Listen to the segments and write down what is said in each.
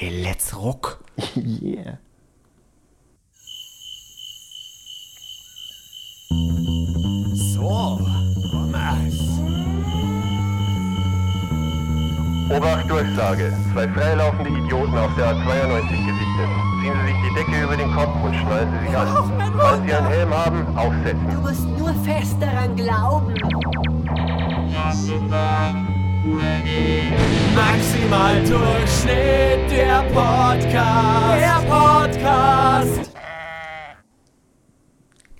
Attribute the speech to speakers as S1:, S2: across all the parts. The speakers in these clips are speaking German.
S1: Hey, let's rock.
S2: Yeah.
S1: So, Thomas.
S3: Obacht Durchsage. Zwei freilaufende Idioten auf der A92 gesichtet. Ziehen Sie sich die Decke über den Kopf und schnallen Sie sich an. Falls Sie einen Helm haben, aufsetzen.
S4: Du musst nur fest daran glauben.
S1: Maximal Durchschnitt, der Podcast. Der Podcast.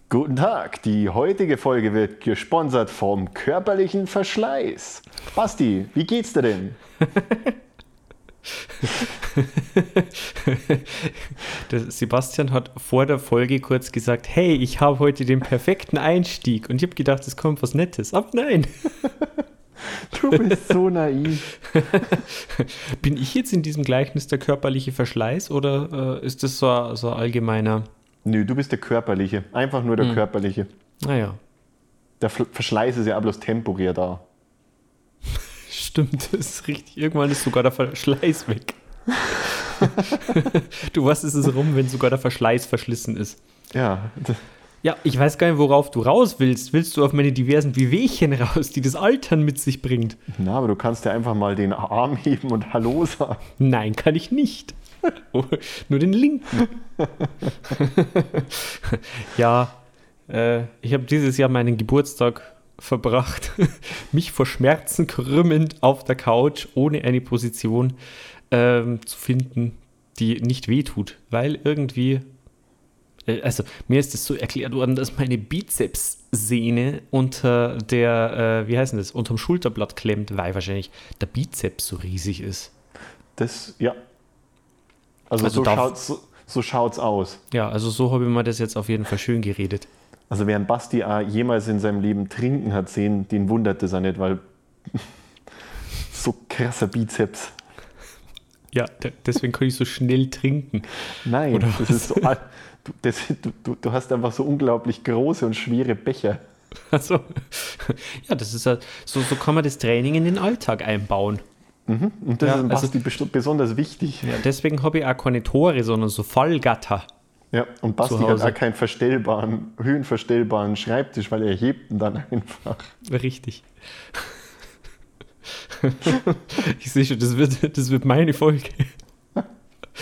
S2: Guten Tag, die heutige Folge wird gesponsert vom körperlichen Verschleiß. Basti, wie geht's dir denn?
S1: Der Sebastian hat vor der Folge kurz gesagt, hey, ich habe heute den perfekten Einstieg. Und ich habe gedacht, es kommt was Nettes. Aber nein.
S2: Du bist so naiv.
S1: Bin ich jetzt in diesem Gleichnis der körperliche Verschleiß oder äh, ist das so, ein- so ein allgemeiner?
S2: Nö, du bist der körperliche. Einfach nur der körperliche.
S1: Naja,
S2: Der F Verschleiß ist ja bloß temporär da.
S1: stimmt, das ist richtig. Irgendwann ist sogar der Verschleiß weg. du, was ist es rum, wenn sogar der Verschleiß verschlissen ist?
S2: Ja, d-
S1: Ja, ich weiß gar nicht, worauf du raus willst. Willst du auf meine diversen Wehwehchen raus, die das Altern mit sich bringt?
S2: na, aber du kannst ja einfach mal den Arm heben und Hallo sagen.
S1: Nein, kann ich nicht. Oh, Nur den linken. ja, äh, ich habe dieses Jahr meinen Geburtstag verbracht, mich vor Schmerzen krümmend auf der Couch, ohne eine Position ähm, zu finden, die nicht wehtut, weil irgendwie, also mir ist es so erklärt worden, dass meine Bizepssehne unter der, äh, wie heißt denn das, unterm Schulterblatt klemmt, weil wahrscheinlich der Bizeps so riesig ist.
S2: Das, ja. Also,
S1: Also
S2: so,
S1: darf-
S2: schaut's, so, so schaut's aus.
S1: Ja, also so habe ich mir das jetzt auf jeden Fall schön geredet.
S2: Also wer einen Basti auch jemals in seinem Leben trinken hat sehen, den wundert das auch nicht, weil so krasser Bizeps.
S1: Ja, de- deswegen kann ich so schnell trinken.
S2: Nein, das ist so, du, das, du, du, hast einfach so unglaublich große und schwere Becher.
S1: Also, ja, das ist ja, so, so kann man das Training in den Alltag einbauen.
S2: Und das
S1: Ja,
S2: ist
S1: also-
S2: Basti besonders wichtig.
S1: Ja, deswegen habe ich auch keine Tore, sondern so Fallgatter.
S2: Ja, und Basti hat auch keinen verstellbaren, höhenverstellbaren Schreibtisch, weil er hebt ihn dann einfach.
S1: Richtig. Ich sehe schon, das wird, das wird meine Folge.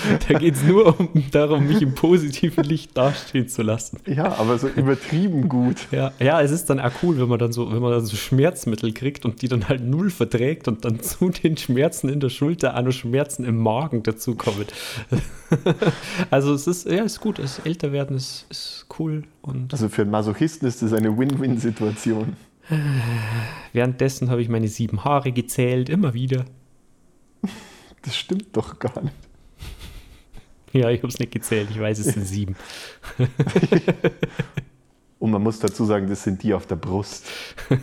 S1: Da geht es nur um, darum, mich im positiven Licht dastehen zu lassen.
S2: Ja, aber so übertrieben gut.
S1: Ja, ja, es ist dann auch cool, wenn man dann so, wenn man dann so Schmerzmittel kriegt und die dann halt null verträgt und dann zu den Schmerzen in der Schulter auch noch Schmerzen im Magen dazukommen. also es ist, ja, ist gut, das Älterwerden ist, ist cool und
S2: Also für einen Masochisten ist das eine Win-Win-Situation.
S1: währenddessen habe ich meine sieben Haare gezählt, immer wieder.
S2: Das stimmt doch gar nicht.
S1: Ja, ich habe es nicht gezählt, ich weiß, es sind sieben.
S2: Und man muss dazu sagen, das sind die auf der Brust.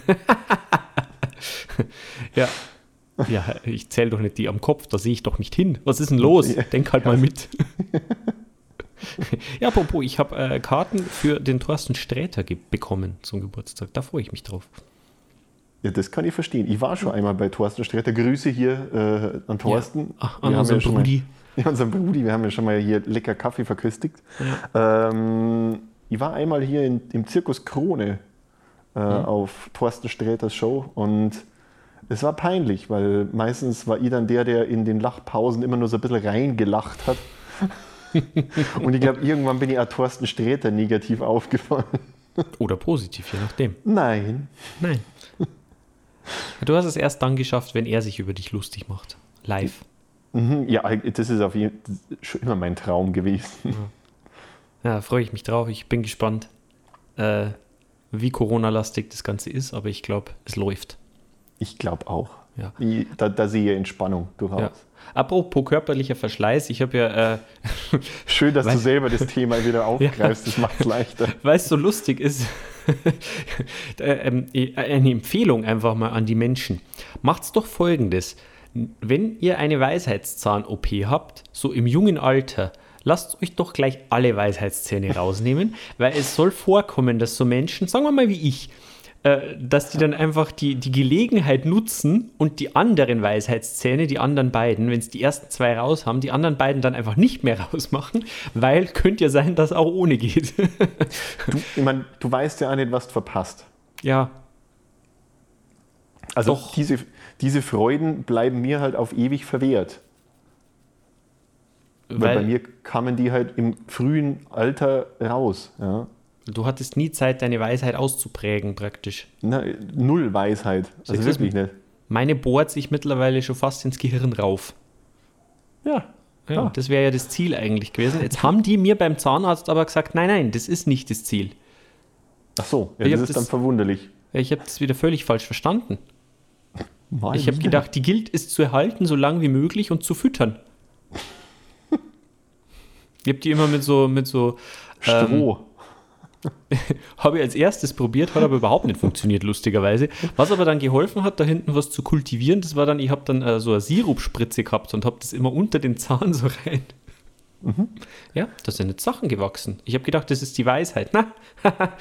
S1: Ja. Ja, ich zähle doch nicht die am Kopf, da sehe ich doch nicht hin. Was ist denn los?
S2: Ja.
S1: Denk halt mal mit. ja, apropos, ich habe äh, Karten für den Thorsten Sträter bekommen zum Geburtstag. Da freue ich mich drauf.
S2: Ja, das kann ich verstehen. Ich war schon einmal bei Thorsten Sträter. Grüße hier äh, an Thorsten.
S1: Ach,
S2: Wir
S1: an unseren
S2: ja
S1: Brudi.
S2: Mal, ja, unseren Brudi. Wir haben ja schon mal hier lecker Kaffee verköstigt. Ähm, ich war einmal hier in, im Zirkus Krone äh, auf Thorsten Sträters Show und es war peinlich, weil meistens war ich dann der, der in den Lachpausen immer nur so ein bisschen reingelacht hat. und ich glaube, irgendwann bin ich auch Thorsten Sträter negativ aufgefallen.
S1: Oder positiv, je nachdem.
S2: Nein.
S1: Nein. Du hast es erst dann geschafft, wenn er sich über dich lustig macht. Live.
S2: Mhm, Ja, das ist auf jeden Fall schon immer mein Traum gewesen.
S1: Ja, freue ich mich drauf. Ich bin gespannt, äh, wie Corona-lastig das Ganze ist, aber ich glaube, es läuft.
S2: Ich glaube auch.
S1: Ja.
S2: Ich, da, da sehe ich Entspannung durchaus.
S1: Ja. Apropos körperlicher Verschleiß, ich habe ja, äh,
S2: Schön, dass du selber das Thema wieder aufgreifst. Das macht es leichter.
S1: weil es so lustig ist, äh, ähm, eine Empfehlung einfach mal an die Menschen. Macht's doch folgendes. Wenn ihr eine Weisheitszahn-OP habt, so im jungen Alter, lasst euch doch gleich alle Weisheitszähne rausnehmen, weil es soll vorkommen, dass so Menschen, sagen wir mal wie ich, äh, dass die dann einfach die, die Gelegenheit nutzen und die anderen Weisheitszähne, die anderen beiden, wenn es die ersten zwei raus haben, die anderen beiden dann einfach nicht mehr rausmachen, weil könnte ja sein, dass auch ohne geht.
S2: Du, ich mein, du weißt ja auch nicht, was du verpasst.
S1: ja,
S2: Also
S1: Doch.
S2: diese, diese Freuden bleiben mir halt auf ewig verwehrt. Weil,
S1: weil
S2: bei mir kamen die halt im frühen Alter raus. Ja.
S1: du hattest nie Zeit, deine Weisheit auszuprägen praktisch.
S2: Na, null Weisheit. Also
S1: Siehst
S2: wirklich nicht.
S1: Meine bohrt sich mittlerweile schon fast ins Gehirn rauf.
S2: Ja.
S1: Ja,
S2: Ah.
S1: Das wäre ja das Ziel eigentlich gewesen. Jetzt haben die mir beim Zahnarzt aber gesagt, nein, nein, das ist nicht das Ziel.
S2: Ach so, ja, das ist
S1: das-
S2: dann verwunderlich.
S1: Ich habe das wieder völlig falsch verstanden.
S2: Mal
S1: Ich habe gedacht, die gilt es zu erhalten, so lang wie möglich und zu füttern. Ich habe die immer mit so, mit so, ähm,
S2: Stroh.
S1: habe ich als erstes probiert, hat aber überhaupt nicht funktioniert, lustigerweise. Was aber dann geholfen hat, da hinten was zu kultivieren, das war dann, ich habe dann äh, so eine Sirupspritze gehabt und habe das immer unter den Zahn so rein. Ja, da sind jetzt Sachen gewachsen. Ich habe gedacht, das ist die Weisheit. Na,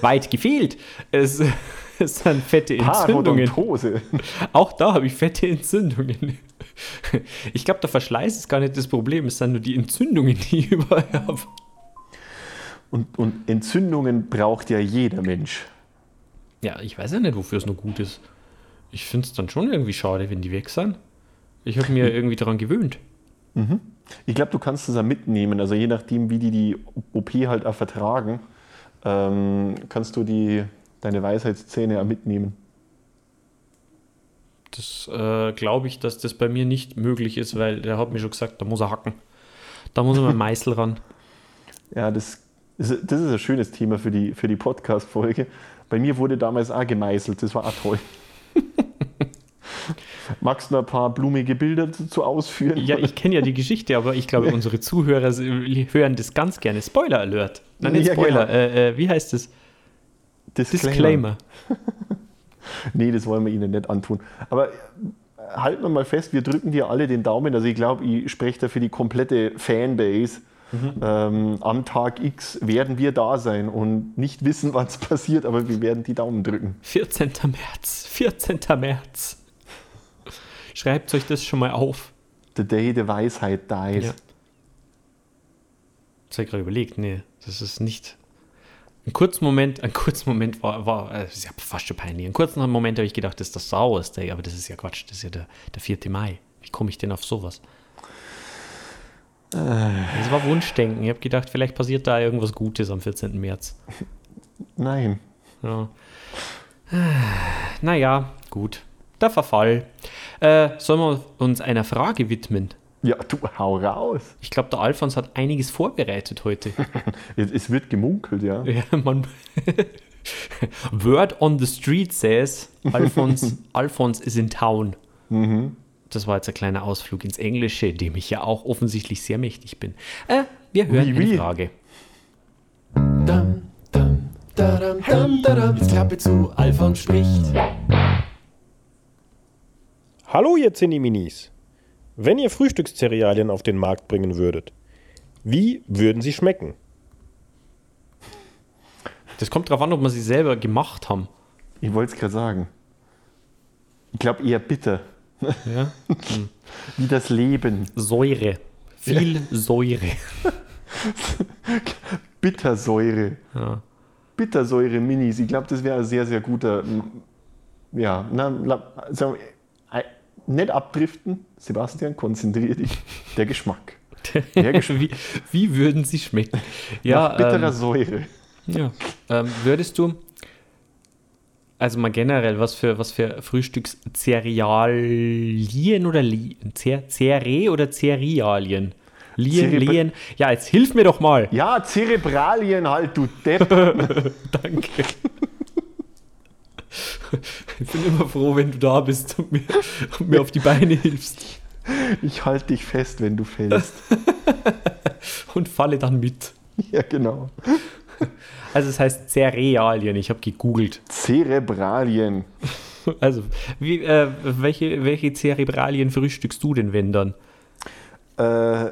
S1: weit gefehlt. Es, es sind fette Entzündungen.
S2: Parodontose.
S1: Auch da habe ich fette Entzündungen. Ich glaube, der Verschleiß ist gar nicht das Problem, es sind nur die Entzündungen, die ich überall habe.
S2: Und, und Entzündungen braucht ja jeder Mensch.
S1: Ja, ich weiß ja nicht, wofür es nur gut ist. Ich finde es dann schon irgendwie schade, wenn die weg sind. Ich habe mir irgendwie daran gewöhnt.
S2: Ich glaube, du kannst es ja mitnehmen. Also je nachdem, wie die die OP halt auch vertragen, ähm, kannst du die, deine Weisheitszähne auch mitnehmen.
S1: Das äh, glaube ich, dass das bei mir nicht möglich ist, weil der hat mir schon gesagt, da muss er hacken. Da muss er mit Meißel ran.
S2: Ja, das, ist- das ist ein schönes Thema für die, für die Podcast-Folge. Bei mir wurde damals auch gemeißelt, das war auch toll. Magst du noch ein paar blumige Bilder dazu ausführen?
S1: Ja, ich kenne ja die Geschichte, aber ich glaube, unsere Zuhörer s- hören das ganz gerne. Spoiler Alert. Nein, nicht
S2: Ja,
S1: Spoiler.
S2: genau.
S1: Äh, äh, wie heißt es? Disclaimer.
S2: Nee, das wollen wir Ihnen nicht antun. Aber äh, halten wir mal fest, wir drücken dir alle den Daumen. Also ich glaube, ich spreche da für die komplette Fanbase. Ähm, am Tag X werden wir da sein und nicht wissen, was passiert, aber wir werden die Daumen drücken.
S1: 14. März. 14. März. Schreibt euch das schon mal auf.
S2: The day the Weisheit dies.
S1: Ja. Das habe ich gerade überlegt. Nee, das ist nicht. Ein kurzen Moment, ein kurzen Moment war, war äh, ist ja fast schon peinlich. Einen kurzen Moment habe ich gedacht, das ist das Sauers Day, aber das ist ja Quatsch, das ist ja der, der 4. Mai. Wie komme ich denn auf sowas? Das war Wunschdenken. Ich habe gedacht, vielleicht passiert da irgendwas Gutes am 14. März.
S2: Nein.
S1: Ja. Naja, gut. Der Verfall. Äh, sollen wir uns einer Frage widmen?
S2: Ja, du hau raus.
S1: Ich glaube, der Alfons hat einiges vorbereitet heute.
S2: Es, wird gemunkelt, ja.
S1: Ja, man. Word on the street says, Alphons, Alphons is in town. Das war jetzt ein kleiner Ausflug ins Englische, dem ich ja auch offensichtlich sehr mächtig bin. Äh, wir hören
S2: Oui,
S1: eine
S2: oui.
S1: Frage.
S5: Dam, dam, dadam, dam, dadam. Jetzt Klappe zu, Alfons spricht.
S6: Hallo ihr Zinni-Minis. Wenn ihr Frühstückszerealien auf den Markt bringen würdet, wie würden sie schmecken?
S1: Das kommt darauf an, ob wir sie selber gemacht haben.
S2: Ich wollte es gerade sagen. Ich glaube eher bitter.
S1: Ja?
S2: Wie das Leben.
S1: Säure. Viel Säure.
S2: Bittersäure.
S1: Ja.
S2: Bittersäure-Minis. Ich glaube, das wäre ein sehr, sehr guter. Ja, na, sagen wir, nicht abdriften. Sebastian, konzentriere dich. Der Geschmack. Der Geschmack.
S1: wie, wie würden sie schmecken? Ja,
S2: Nach bitterer
S1: ähm,
S2: Säure.
S1: Ja. Ähm, würdest du, also mal generell, was für, was für Frühstückscerealien oder Cere oder Cerealien? Lien,
S2: Cerebra-
S1: Lien. Ja, jetzt hilf mir doch mal.
S2: Ja, Zerebralien halt, du Depp.
S1: Danke. Ich bin immer froh, wenn du da bist und mir, und mir auf die Beine hilfst.
S2: Ich halte dich fest, wenn du fällst.
S1: Und falle dann mit.
S2: Ja, genau.
S1: Also es heißt Cerealien, ich habe gegoogelt.
S2: Zerebralien.
S1: Also, wie, äh, welche, welche Cerebralien frühstückst du denn, wenn dann?
S2: Äh,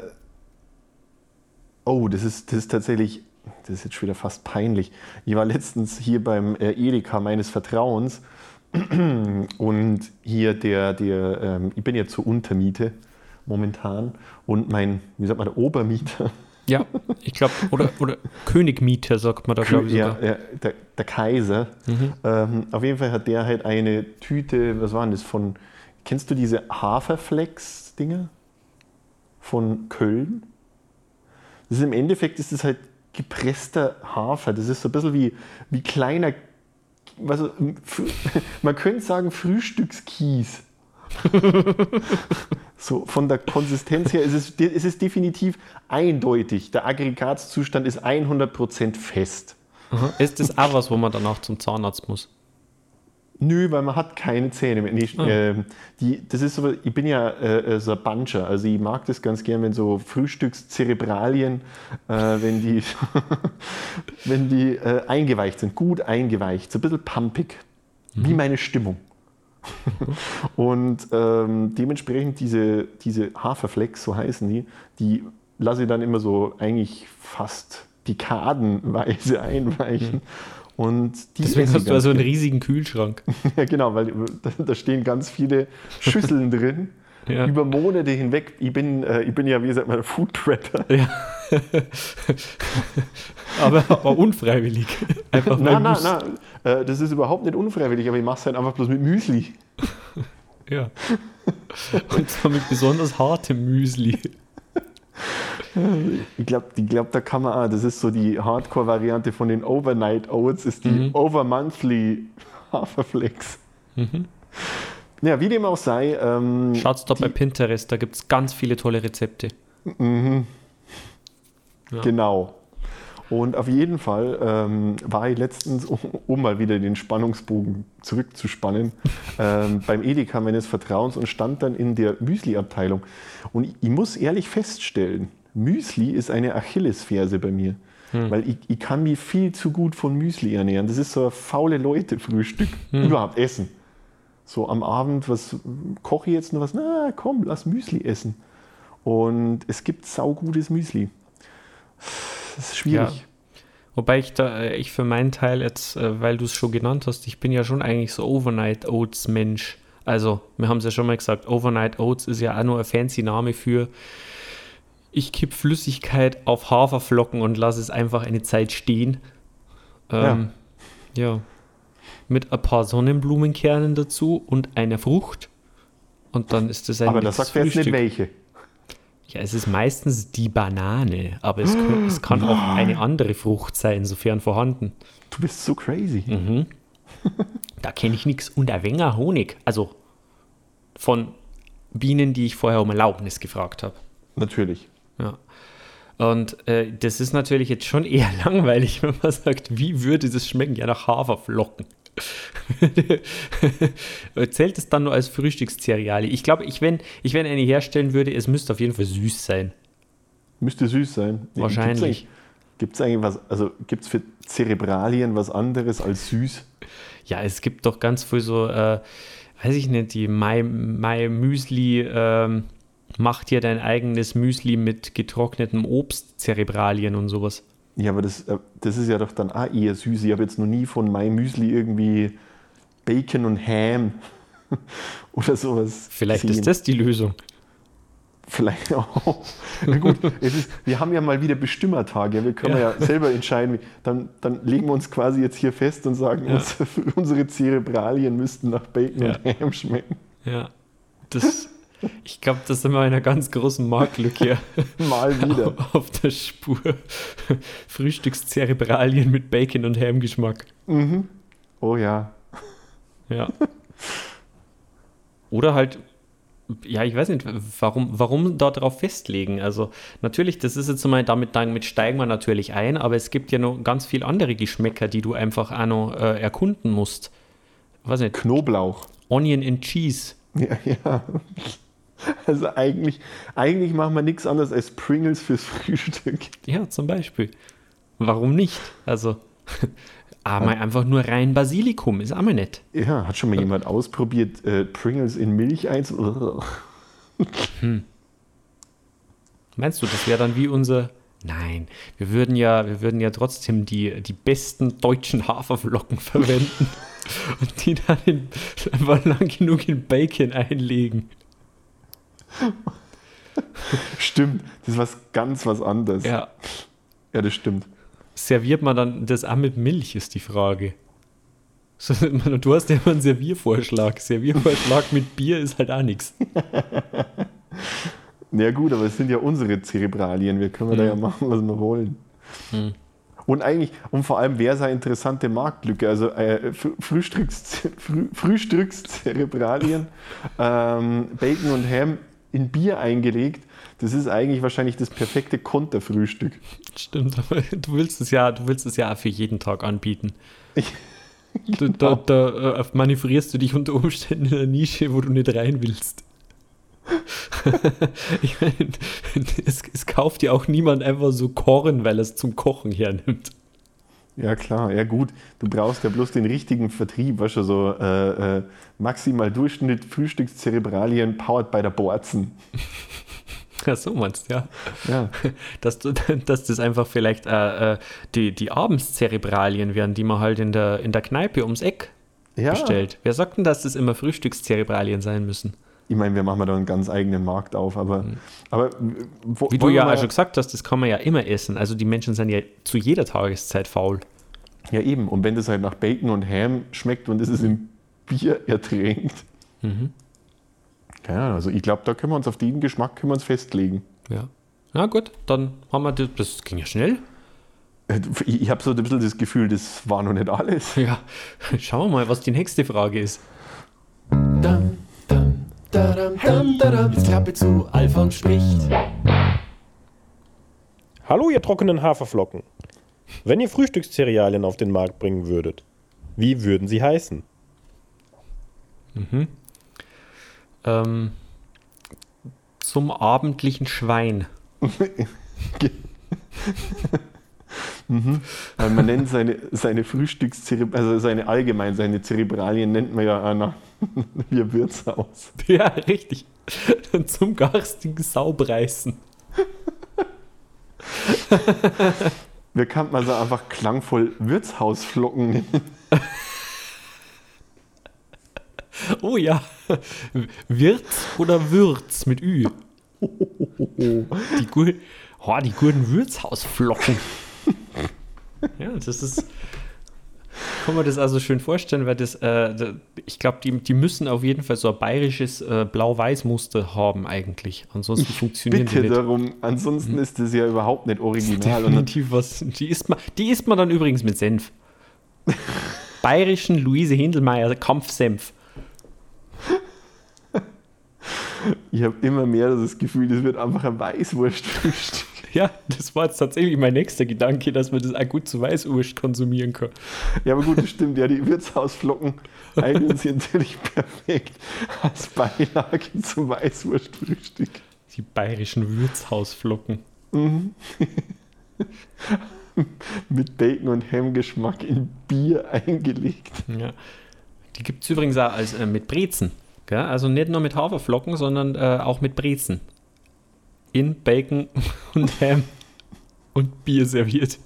S2: oh, das ist, das ist tatsächlich das ist jetzt schon wieder fast peinlich. Ich war letztens hier beim äh, Edeka meines Vertrauens. Und hier der, der ähm, ich bin ja zur Untermiete momentan. Und mein, wie sagt man, der Obermieter,
S1: Ja, ich glaube, oder, oder Königmieter sagt man da, glaube ich
S2: ja, ja, der, der Kaiser, ähm, auf jeden Fall hat der halt eine Tüte, was war denn das, von, kennst du diese Haferflex-Dinger? Von Köln? Das ist im Endeffekt ist das halt gepresster Hafer. Das ist so ein bisschen wie, wie kleiner, also, man könnte sagen Frühstückskies. so von der Konsistenz her ist es, es definitiv eindeutig. Der Aggregatzustand ist 100% fest.
S1: Ist das auch was, wo man danach zum Zahnarzt muss?
S2: Nö, weil man hat keine Zähne mehr. Nee, ähm, die, das ist so, ich bin ja äh, äh, so ein Buncher, also ich mag das ganz gern, wenn so Frühstückszerebralien, äh, wenn die, wenn die äh, eingeweicht sind, gut eingeweicht, so ein bisschen pumpig, wie meine Stimmung. Und ähm, dementsprechend diese, diese Haferflecks, so heißen die, die lasse ich dann immer so eigentlich fast dekadenweise einweichen. Und
S1: Deswegen hast du also einen riesigen Kühlschrank.
S2: Ja, genau, weil da, stehen ganz viele Schüsseln drin.
S1: Ja.
S2: Über Monate hinweg. Ich bin, äh, ich bin ja, wie gesagt, mal Food Prepper.
S1: Ja. aber, aber unfreiwillig. Einfach
S2: Nein, nein, nein. Äh, das ist überhaupt nicht unfreiwillig, aber ich mache es halt einfach bloß mit Müsli.
S1: Ja. Und zwar mit besonders hartem Müsli.
S2: Ich glaube, ich glaub, da kann man auch, das ist so die Hardcore-Variante von den Overnight Oats, ist die
S1: Mhm.
S2: Over-Monthly Haferflex. Ja, wie dem auch sei. Ähm,
S1: Schaut's doch bei Pinterest, da gibt es ganz viele tolle Rezepte. Ja.
S2: Genau. Und auf jeden Fall ähm, war ich letztens, um, um mal wieder den Spannungsbogen zurückzuspannen, ähm, beim Edeka meines Vertrauens und stand dann in der Müsli-Abteilung. Und ich, ich muss ehrlich feststellen, Müsli ist eine Achillesferse bei mir. Weil ich, ich kann mich viel zu gut von Müsli ernähren. Das ist so ein faule Leute-Frühstück. Überhaupt essen. So am Abend, was koche ich jetzt noch was? Na komm, lass Müsli essen. Und es gibt saugutes Müsli. Das ist schwierig.
S1: Wobei ich da, äh, ich für meinen Teil jetzt, äh, weil du es schon genannt hast, ich bin ja schon eigentlich so Overnight Oats Mensch. Also, wir haben es ja schon mal gesagt, Overnight Oats ist ja auch nur ein fancy Name für, ich kipp Flüssigkeit auf Haferflocken und lasse es einfach eine Zeit stehen. Ähm, ja. Mit ein paar Sonnenblumenkernen dazu und einer Frucht. Und dann ist das ein
S2: Aber das sagt jetzt nicht welche.
S1: Ja, es ist meistens die Banane, aber es, kann- es kann auch eine andere Frucht sein, sofern vorhanden.
S2: Du bist so crazy.
S1: Mhm. Da kenne ich nichts. Und ein wenger Honig. Also von Bienen, die ich vorher um Erlaubnis gefragt habe.
S2: Natürlich.
S1: Ja. Und äh, das ist natürlich jetzt schon eher langweilig, wenn man sagt, wie würde das schmecken? Ja, nach Haferflocken. Zählt es dann nur als Frühstückszereale? Ich glaube, ich, wenn, ich wenn eine herstellen würde, es müsste auf jeden Fall süß sein.
S2: Müsste süß sein.
S1: Wahrscheinlich.
S2: Gibt es eigentlich, was, also gibt es für Zerebralien was anderes als süß?
S1: Ja, es gibt doch ganz viel so, äh, weiß ich nicht, die My, My Müsli ähm, macht dir dein eigenes Müsli mit getrocknetem Obst, Zerebralien und sowas.
S2: Ja, aber das, äh, das ist ja doch dann auch eher süß. Ich habe jetzt noch nie von My Müsli irgendwie Bacon und Ham oder sowas.
S1: Vielleicht
S2: gesehen.
S1: ist das die Lösung.
S2: Vielleicht auch. Na gut, es ist, wir haben ja mal wieder Bestimmertage. Wir können ja, selber entscheiden. Dann, dann legen wir uns quasi jetzt hier fest und sagen,
S1: Ja.
S2: unsere, unsere Zerebralien müssten nach Bacon
S1: Ja.
S2: und Ham schmecken.
S1: Ja. Das, ich glaube, das sind wir einer ganz großen Marktlücke
S2: Mal wieder.
S1: auf der Spur. Frühstückszerebralien mit Bacon und Ham-Geschmack.
S2: Oh ja.
S1: Ja. Oder halt, ja, ich weiß nicht, warum, warum da drauf festlegen? Also, natürlich, das ist jetzt mal, damit, damit steigen wir natürlich ein, aber es gibt ja noch ganz viele andere Geschmäcker, die du einfach auch noch äh, erkunden musst. Weiß nicht,
S2: Knoblauch.
S1: Onion and Cheese.
S2: Ja, ja. Also eigentlich, eigentlich machen wir nichts anderes als Pringles fürs Frühstück.
S1: Ja, zum Beispiel. Warum nicht? Also, aber einfach nur rein Basilikum ist auch mal nett.
S2: Ja, hat schon mal jemand ausprobiert, äh, Pringles in Milch einzu... Ugh.
S1: Meinst du, das wäre dann wie unser Nein, wir würden ja, wir würden ja trotzdem die, die besten deutschen Haferflocken verwenden und die dann in, einfach lang genug in Bacon einlegen.
S2: Stimmt, das ist was ganz was anderes.
S1: Ja.
S2: Ja, das stimmt.
S1: Serviert man dann das auch mit Milch, ist die Frage. Du hast ja immer einen Serviervorschlag. Serviervorschlag mit Bier ist halt auch nichts.
S2: Ja gut, aber es sind ja unsere Zerebralien. Wir können da ja machen, was wir wollen. Und eigentlich, und vor allem wäre es eine interessante Marktlücke. Also äh, Fr- Frühstücks, Früh, Frühstückszerebralien, ähm, Bacon und Ham in Bier eingelegt. Das ist eigentlich wahrscheinlich das perfekte Konterfrühstück.
S1: Stimmt, aber du willst es ja, du willst es ja für jeden Tag anbieten. Du, da da äh, manövrierst du dich unter Umständen in einer Nische, wo du nicht rein willst. ich meine, es, es kauft ja auch niemand einfach so Korn, weil er es zum Kochen hernimmt.
S2: Ja klar, ja gut. Du brauchst ja bloß den richtigen Vertrieb, weißt du, so äh, äh, maximal Durchschnitt Frühstückszerebralien powered by der Borzen.
S1: Ja, so meinst du, ja.
S2: Ja.
S1: Dass, du, dass das einfach vielleicht äh, äh, die, die Abendszerebralien wären, die man halt in der, in der Kneipe ums Eck
S2: ja.
S1: bestellt. Wer sagt denn, dass das immer Frühstückszerebralien sein müssen?
S2: Ich meine, wir machen da einen ganz eigenen Markt auf, aber, aber wo,
S1: Mhm. Wie du ja auch schon gesagt hast, das kann man ja immer essen. Also die Menschen sind ja zu jeder Tageszeit faul.
S2: Ja, eben. Und wenn das halt nach Bacon und Ham schmeckt und es ist im Bier ertränkt.
S1: Mhm.
S2: Ja, also ich glaube, da können wir uns auf den Geschmack können wir uns festlegen.
S1: Ja. Na gut, dann haben wir das. Das ging ja schnell.
S2: Äh, Ich, ich habe so ein bisschen das Gefühl, das war noch nicht alles.
S1: Ja. Schauen wir mal, was die nächste Frage ist.
S5: Dam, dadam, dam, dadam. Jetzt Klappe zu, Alfons spricht.
S6: Hallo, ihr trockenen Haferflocken. Wenn ihr Frühstückszerealien auf den Markt bringen würdet, wie würden sie heißen?
S1: Ähm, zum abendlichen Schwein.
S2: Weil man nennt seine, seine Frühstückszerebralien, also seine allgemein, seine Zerebralien nennt man ja auch nach wie ein Wirtshaus.
S1: Ja, richtig. zum garstigen Saubreißen.
S2: Wir kann man so einfach klangvoll Wirtshausflocken nennen.
S1: Oh ja. Wirts oder Würz mit Ü. Die, gu oh, die guten Wirtshausflocken. Ja, das ist. Kann man das also schön vorstellen, weil das, äh, ich glaube, die, die müssen auf jeden Fall so ein bayerisches äh, Blau-Weiß-Muster haben eigentlich. Ansonsten funktionieren die
S2: Bitte
S1: nicht.
S2: darum, ansonsten ist das ja überhaupt nicht original.
S1: Definitiv was. Die isst, man, die isst man dann übrigens mit Senf. Bayerischen Luise Hindelmeier Kampfsenf.
S2: ich habe immer mehr das Gefühl, das wird einfach ein Weißwurstfrühstück.
S1: Ja, das war jetzt tatsächlich mein nächster Gedanke, dass man das auch gut zu Weißwurst konsumieren kann.
S2: Ja, aber gut, das stimmt. Ja, die Wirtshausflocken eignen sich natürlich perfekt als Beilage zum Weißwurstfrühstück.
S1: Die bayerischen Wirtshausflocken.
S2: Mit Bacon und Ham-Geschmack in Bier eingelegt.
S1: Ja. Die gibt es übrigens auch als, äh, mit Brezen. Gell? Also nicht nur mit Haferflocken, sondern äh, auch mit Brezen. In Bacon und Ham und Bier serviert.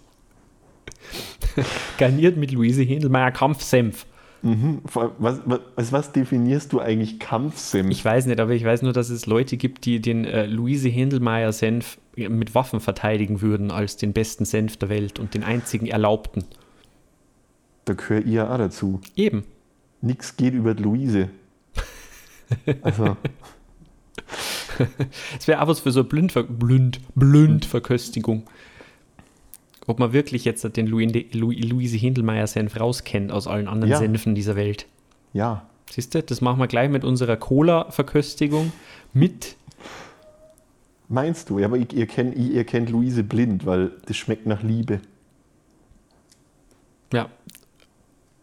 S1: Garniert mit Luise Hindelmeier Kampfsenf.
S2: Allem, Was, was, was definierst du eigentlich Kampfsenf?
S1: Ich weiß nicht, aber ich weiß nur, dass es Leute gibt, die den äh, Luise Hindelmeier Senf mit Waffen verteidigen würden als den besten Senf der Welt und den einzigen erlaubten.
S2: Da gehöre ich ja auch dazu.
S1: Eben.
S2: Nix geht über Luise. Also,
S1: Es wäre auch was für so eine Blindver Blind Blindverköstigung. Ob man wirklich jetzt den Luinde- Lu Luise Hindelmeier Senf rauskennt aus allen anderen
S2: Ja.
S1: Senfen dieser Welt.
S2: ja.
S1: Siehst du, das machen wir gleich mit unserer Cola-Verköstigung mit.
S2: Meinst du? Ja, aber ich, ihr, kennt, ihr kennt Luise blind, weil das schmeckt nach Liebe.
S1: Ja.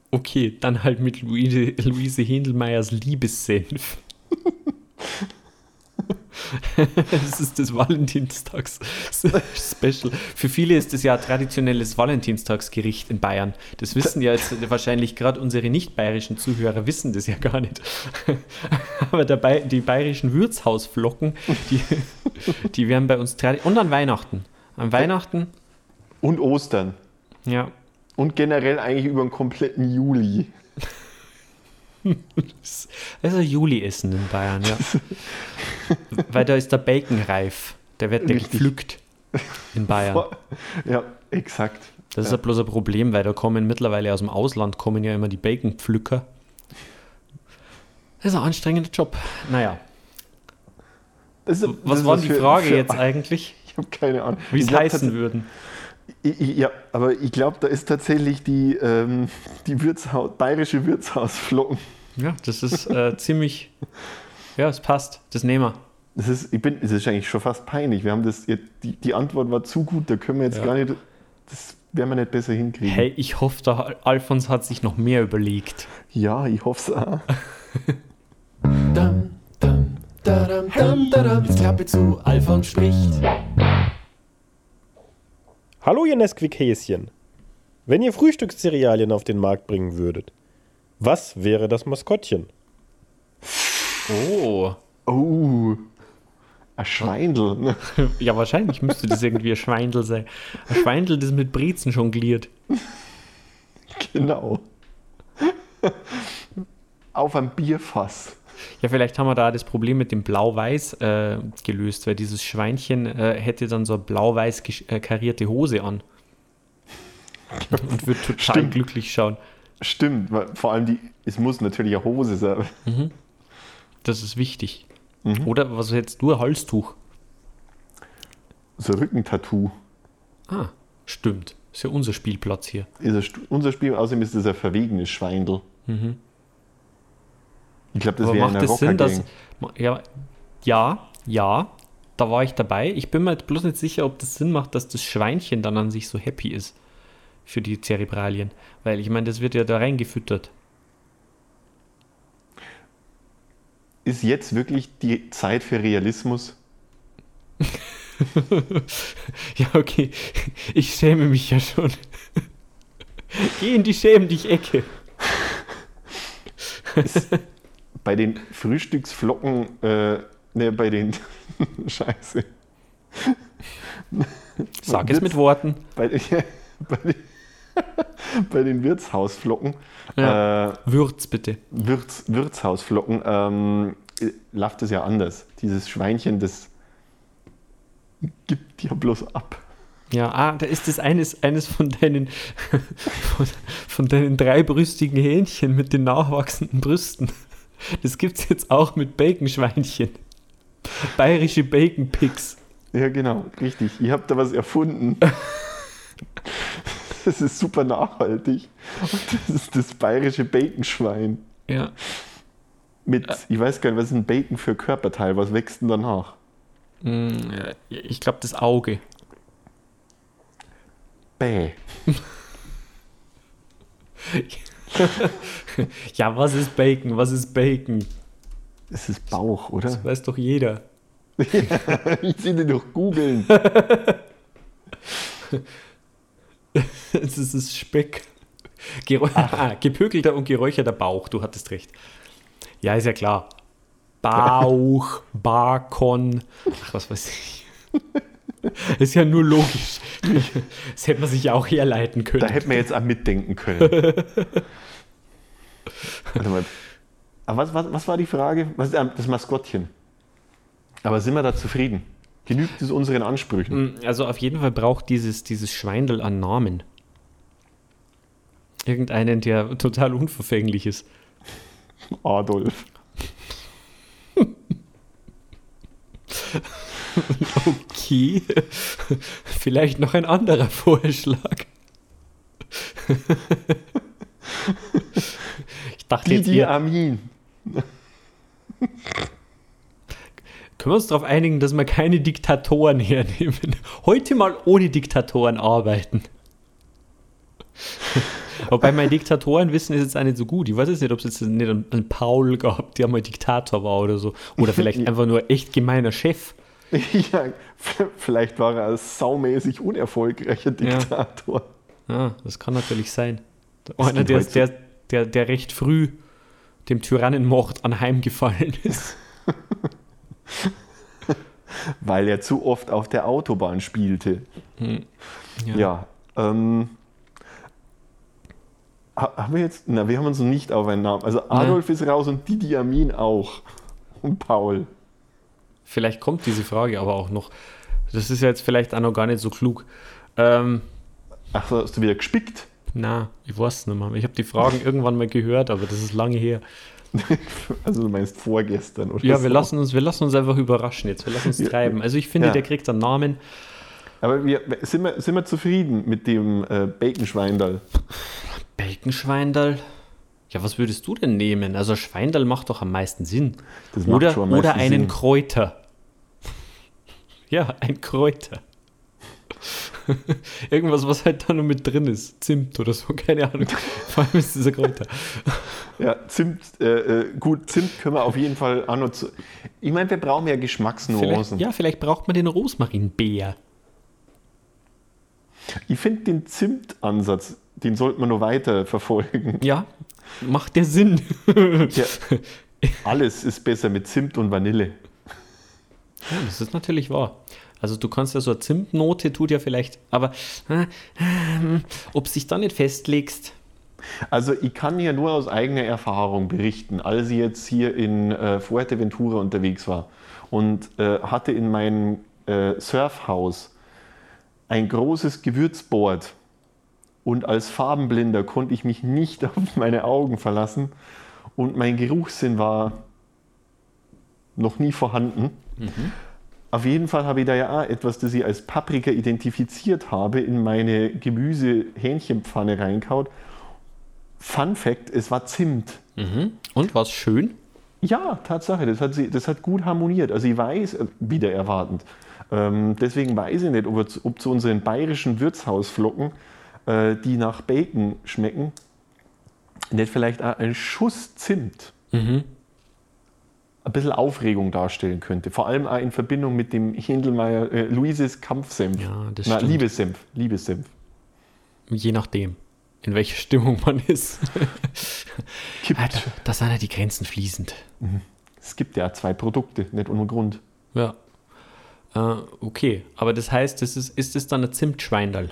S1: Okay, dann halt mit Luise, Luise Hindelmeiers Liebessenf. das ist das Valentinstags-Special. Für viele ist das ja ein traditionelles Valentinstagsgericht in Bayern. Das wissen ja jetzt wahrscheinlich gerade unsere nicht bayerischen Zuhörer wissen das ja gar nicht. Aber Bay die bayerischen Wirtshausflocken, die, die werden bei uns und an Weihnachten. An Weihnachten,
S2: Und Ostern.
S1: ja.
S2: Und generell eigentlich über den kompletten Juli.
S1: Also Juli-Essen in Bayern, ja. Weil da ist der Bacon reif. Der wird
S2: Richtig.
S1: gepflückt in Bayern.
S2: Ja, exakt.
S1: Das ist ja bloß ein Problem, weil da kommen mittlerweile aus dem Ausland kommen ja immer die Bacon-Pflücker. Das ist ein anstrengender Job. Naja,
S2: Das ist-
S1: was war die
S2: für-
S1: Frage
S2: für-
S1: jetzt eigentlich?
S2: Ich habe keine Ahnung.
S1: Wie es heißen würden?
S2: Ich, ich, ja, aber ich glaube, da ist tatsächlich die, ähm, die Wirtshaus, bayerische Wirtshausflocken.
S1: Ja, das ist äh, ziemlich. Ja, es passt. Das nehmen wir.
S2: Das ist, ich bin, es ist eigentlich schon fast peinlich. Wir haben das, die, die Antwort war zu gut, da können wir jetzt
S1: Ja.
S2: gar nicht, das werden wir nicht besser hinkriegen.
S1: Hey, ich hoffe, der Alfons hat sich noch mehr überlegt.
S2: Ja, ich hoffe es auch.
S5: Dam, dam, dadam, dam, dadam. Jetzt Klappe zu, Alfons spricht.
S6: Hallo ihr Nesquik-Häschen. Wenn ihr Frühstückscerealien auf den Markt bringen würdet, was wäre das Maskottchen?
S1: Oh.
S2: Oh, ein Schweindel. ne?
S1: Ja, wahrscheinlich müsste das irgendwie ein Schweindel sein. Ein Schweindel, das mit Brezen jongliert.
S2: Genau. Auf einem Bierfass.
S1: Ja, vielleicht haben wir da das Problem mit dem Blau-Weiß äh, gelöst, weil dieses Schweinchen äh, hätte dann so eine blau-weiß äh, karierte Hose an. Und wird total
S2: Stimmt.
S1: glücklich schauen.
S2: Stimmt, weil vor allem die, es muss natürlich eine Hose sein.
S1: Das ist wichtig. Oder was hättest du? Ein Halstuch.
S2: So ein Rückentattoo
S1: Ah, stimmt. Ist ja unser Spielplatz hier.
S2: ist unser Spiel. Außerdem ist das ein verwegenes Schweindel. Ich glaube, das wäre
S1: macht
S2: eine
S1: es Sinn, dass. Ja, ja, ja, da war ich dabei. Ich bin mir jetzt bloß nicht sicher, ob das Sinn macht, dass das Schweinchen dann an sich so happy ist für die Zerebralien. Weil ich meine, das wird ja da reingefüttert.
S2: Ist jetzt wirklich die Zeit für Realismus?
S1: Ja, okay. Ich schäme mich ja schon. Geh in die Schäm dich Ecke.
S2: Bei den Frühstücksflocken, äh, ne, bei den Scheiße.
S1: Sag es mit Worten.
S2: Bei, den- bei, den, bei den Wirtshausflocken,
S1: Ja.
S2: äh,
S1: Würz bitte.
S2: Wirts, Wirtshausflocken, ähm, äh, läuft es ja anders. Dieses Schweinchen, das gibt ja bloß ab.
S1: Ja, ah, da ist das eines, eines von deinen von, von deinen dreibrüstigen Hähnchen mit den nachwachsenden Brüsten. Das gibt's jetzt auch mit Baconschweinchen. Bayerische Bacon Pigs.
S2: Ja, genau, richtig. Ich habe da was erfunden. Das ist super nachhaltig. Und das ist das bayerische Baconschwein.
S1: Ja.
S2: Mit, ich weiß gar nicht, was ist ein Bacon für Körperteil? Was wächst denn danach?
S1: Mm, ja, Ich glaube, das Auge.
S2: Bäh.
S1: Ja, was ist Bacon? Was ist Bacon?
S2: Das ist Bauch, oder?
S1: Das weiß doch jeder.
S2: Ich sehe den doch googeln.
S1: Das ist Speck. Geräu ah, gepökelter und geräucherter Bauch, du hattest recht. Ja, ist ja klar. Bauch, Bacon, ach, was weiß ich. Ist ja nur logisch. Das hätte man sich ja auch herleiten können.
S2: Da hätten wir jetzt auch mitdenken können. Warte mal. Aber was, was, was war die Frage? Was das Maskottchen? Aber sind wir da zufrieden? Genügt es unseren Ansprüchen?
S1: Also auf jeden Fall braucht dieses, dieses Schweindel einen Namen. Irgendeinen, der total unverfänglich ist.
S2: Adolf.
S1: Okay. Vielleicht noch ein anderer Vorschlag. Ich dachte jetzt,
S2: Didi
S1: ihr,
S2: Amin.
S1: Können wir uns darauf einigen, dass wir keine Diktatoren hernehmen? Heute mal ohne Diktatoren arbeiten. Wobei mein Diktatorenwissen ist jetzt auch nicht so gut. Ich weiß jetzt nicht, ob es jetzt nicht einen, Paul gab, der mal Diktator war oder so. Oder vielleicht einfach nur echt gemeiner Chef.
S2: Ja, vielleicht war er ein saumäßig unerfolgreicher Diktator.
S1: Ja, das kann natürlich sein. Einer, der, der, der, der recht früh dem Tyrannenmord anheimgefallen ist.
S2: Weil er zu oft auf der Autobahn spielte. Ja. ähm, ha- haben wir jetzt, na, wir haben uns noch nicht auf einen Namen. Also Adolf ist raus und Didi Amin auch. Und Paul.
S1: Vielleicht kommt diese Frage aber auch noch. Das ist ja jetzt vielleicht auch noch gar nicht so klug. Ähm,
S2: Ach hast du wieder gespickt?
S1: na, ich weiß nicht mehr. Ich habe die Fragen irgendwann mal gehört, aber das ist lange her.
S2: Also du meinst vorgestern oder
S1: Ja,
S2: so.
S1: wir lassen uns, wir lassen uns einfach überraschen jetzt. Wir lassen uns treiben. Also ich finde,
S2: Ja.
S1: der kriegt einen Namen.
S2: Aber wir, sind, wir, sind wir zufrieden mit dem äh, Bacon-Schweindal?
S1: Baconschweindal. Ja, was würdest du denn nehmen? Also Schweindal macht doch am meisten Sinn.
S2: Das macht
S1: oder
S2: schon am
S1: oder
S2: meisten
S1: einen
S2: Sinn.
S1: Kräuter. Ja, ein Kräuter. Irgendwas, was halt da nur mit drin ist. Zimt oder so, keine Ahnung. Vor allem ist dieser Kräuter.
S2: Ja, Zimt, äh, äh, gut, Zimt können wir auf jeden Fall auch noch zu. Ich meine, wir brauchen ja
S1: Vielleicht,
S2: Geschmacksnuancen.
S1: ja, vielleicht braucht man den Rosmarinbär.
S2: Ich finde den Zimtansatz, den sollte man noch weiter verfolgen.
S1: Ja, macht der Sinn.
S2: Ja, alles ist besser mit Zimt und Vanille.
S1: Ja, das ist natürlich wahr. Also du kannst ja so eine Zimtnote tut ja vielleicht, aber äh, äh, ob sich da nicht festlegst.
S2: Also ich kann ja nur aus eigener Erfahrung berichten, als ich jetzt hier in äh, Fuerteventura unterwegs war und äh, hatte in meinem äh, Surfhaus ein großes Gewürzboard und als Farbenblinder konnte ich mich nicht auf meine Augen verlassen und mein Geruchssinn war noch nie vorhanden. Auf jeden Fall habe ich da ja auch etwas, das ich als Paprika identifiziert habe, in meine Gemüse-Hähnchenpfanne reinkaut. Fun Fact, es war Zimt.
S1: Und war's schön?
S2: Ja, Tatsache, das hat, sie, das hat gut harmoniert. Also ich weiß, äh, wieder erwartend. Ähm, deswegen weiß ich nicht, ob, wir zu, ob zu unseren bayerischen Wirtshausflocken, äh, die nach Bacon schmecken, nicht vielleicht auch ein Schuss Zimt ein bisschen Aufregung darstellen könnte. Vor allem auch in Verbindung mit dem Händelmeier äh, Luises Kampfsenf.
S1: Ja, das
S2: Na,
S1: stimmt.
S2: Liebessenf, Liebessenf.
S1: Je nachdem, in welcher Stimmung man ist.
S2: Kippt.
S1: Ah, da, sind ja die Grenzen fließend.
S2: Es gibt ja zwei Produkte, nicht ohne Grund.
S1: Ja. Äh, okay, aber das heißt, das ist, ist es dann ein Zimtschweindal?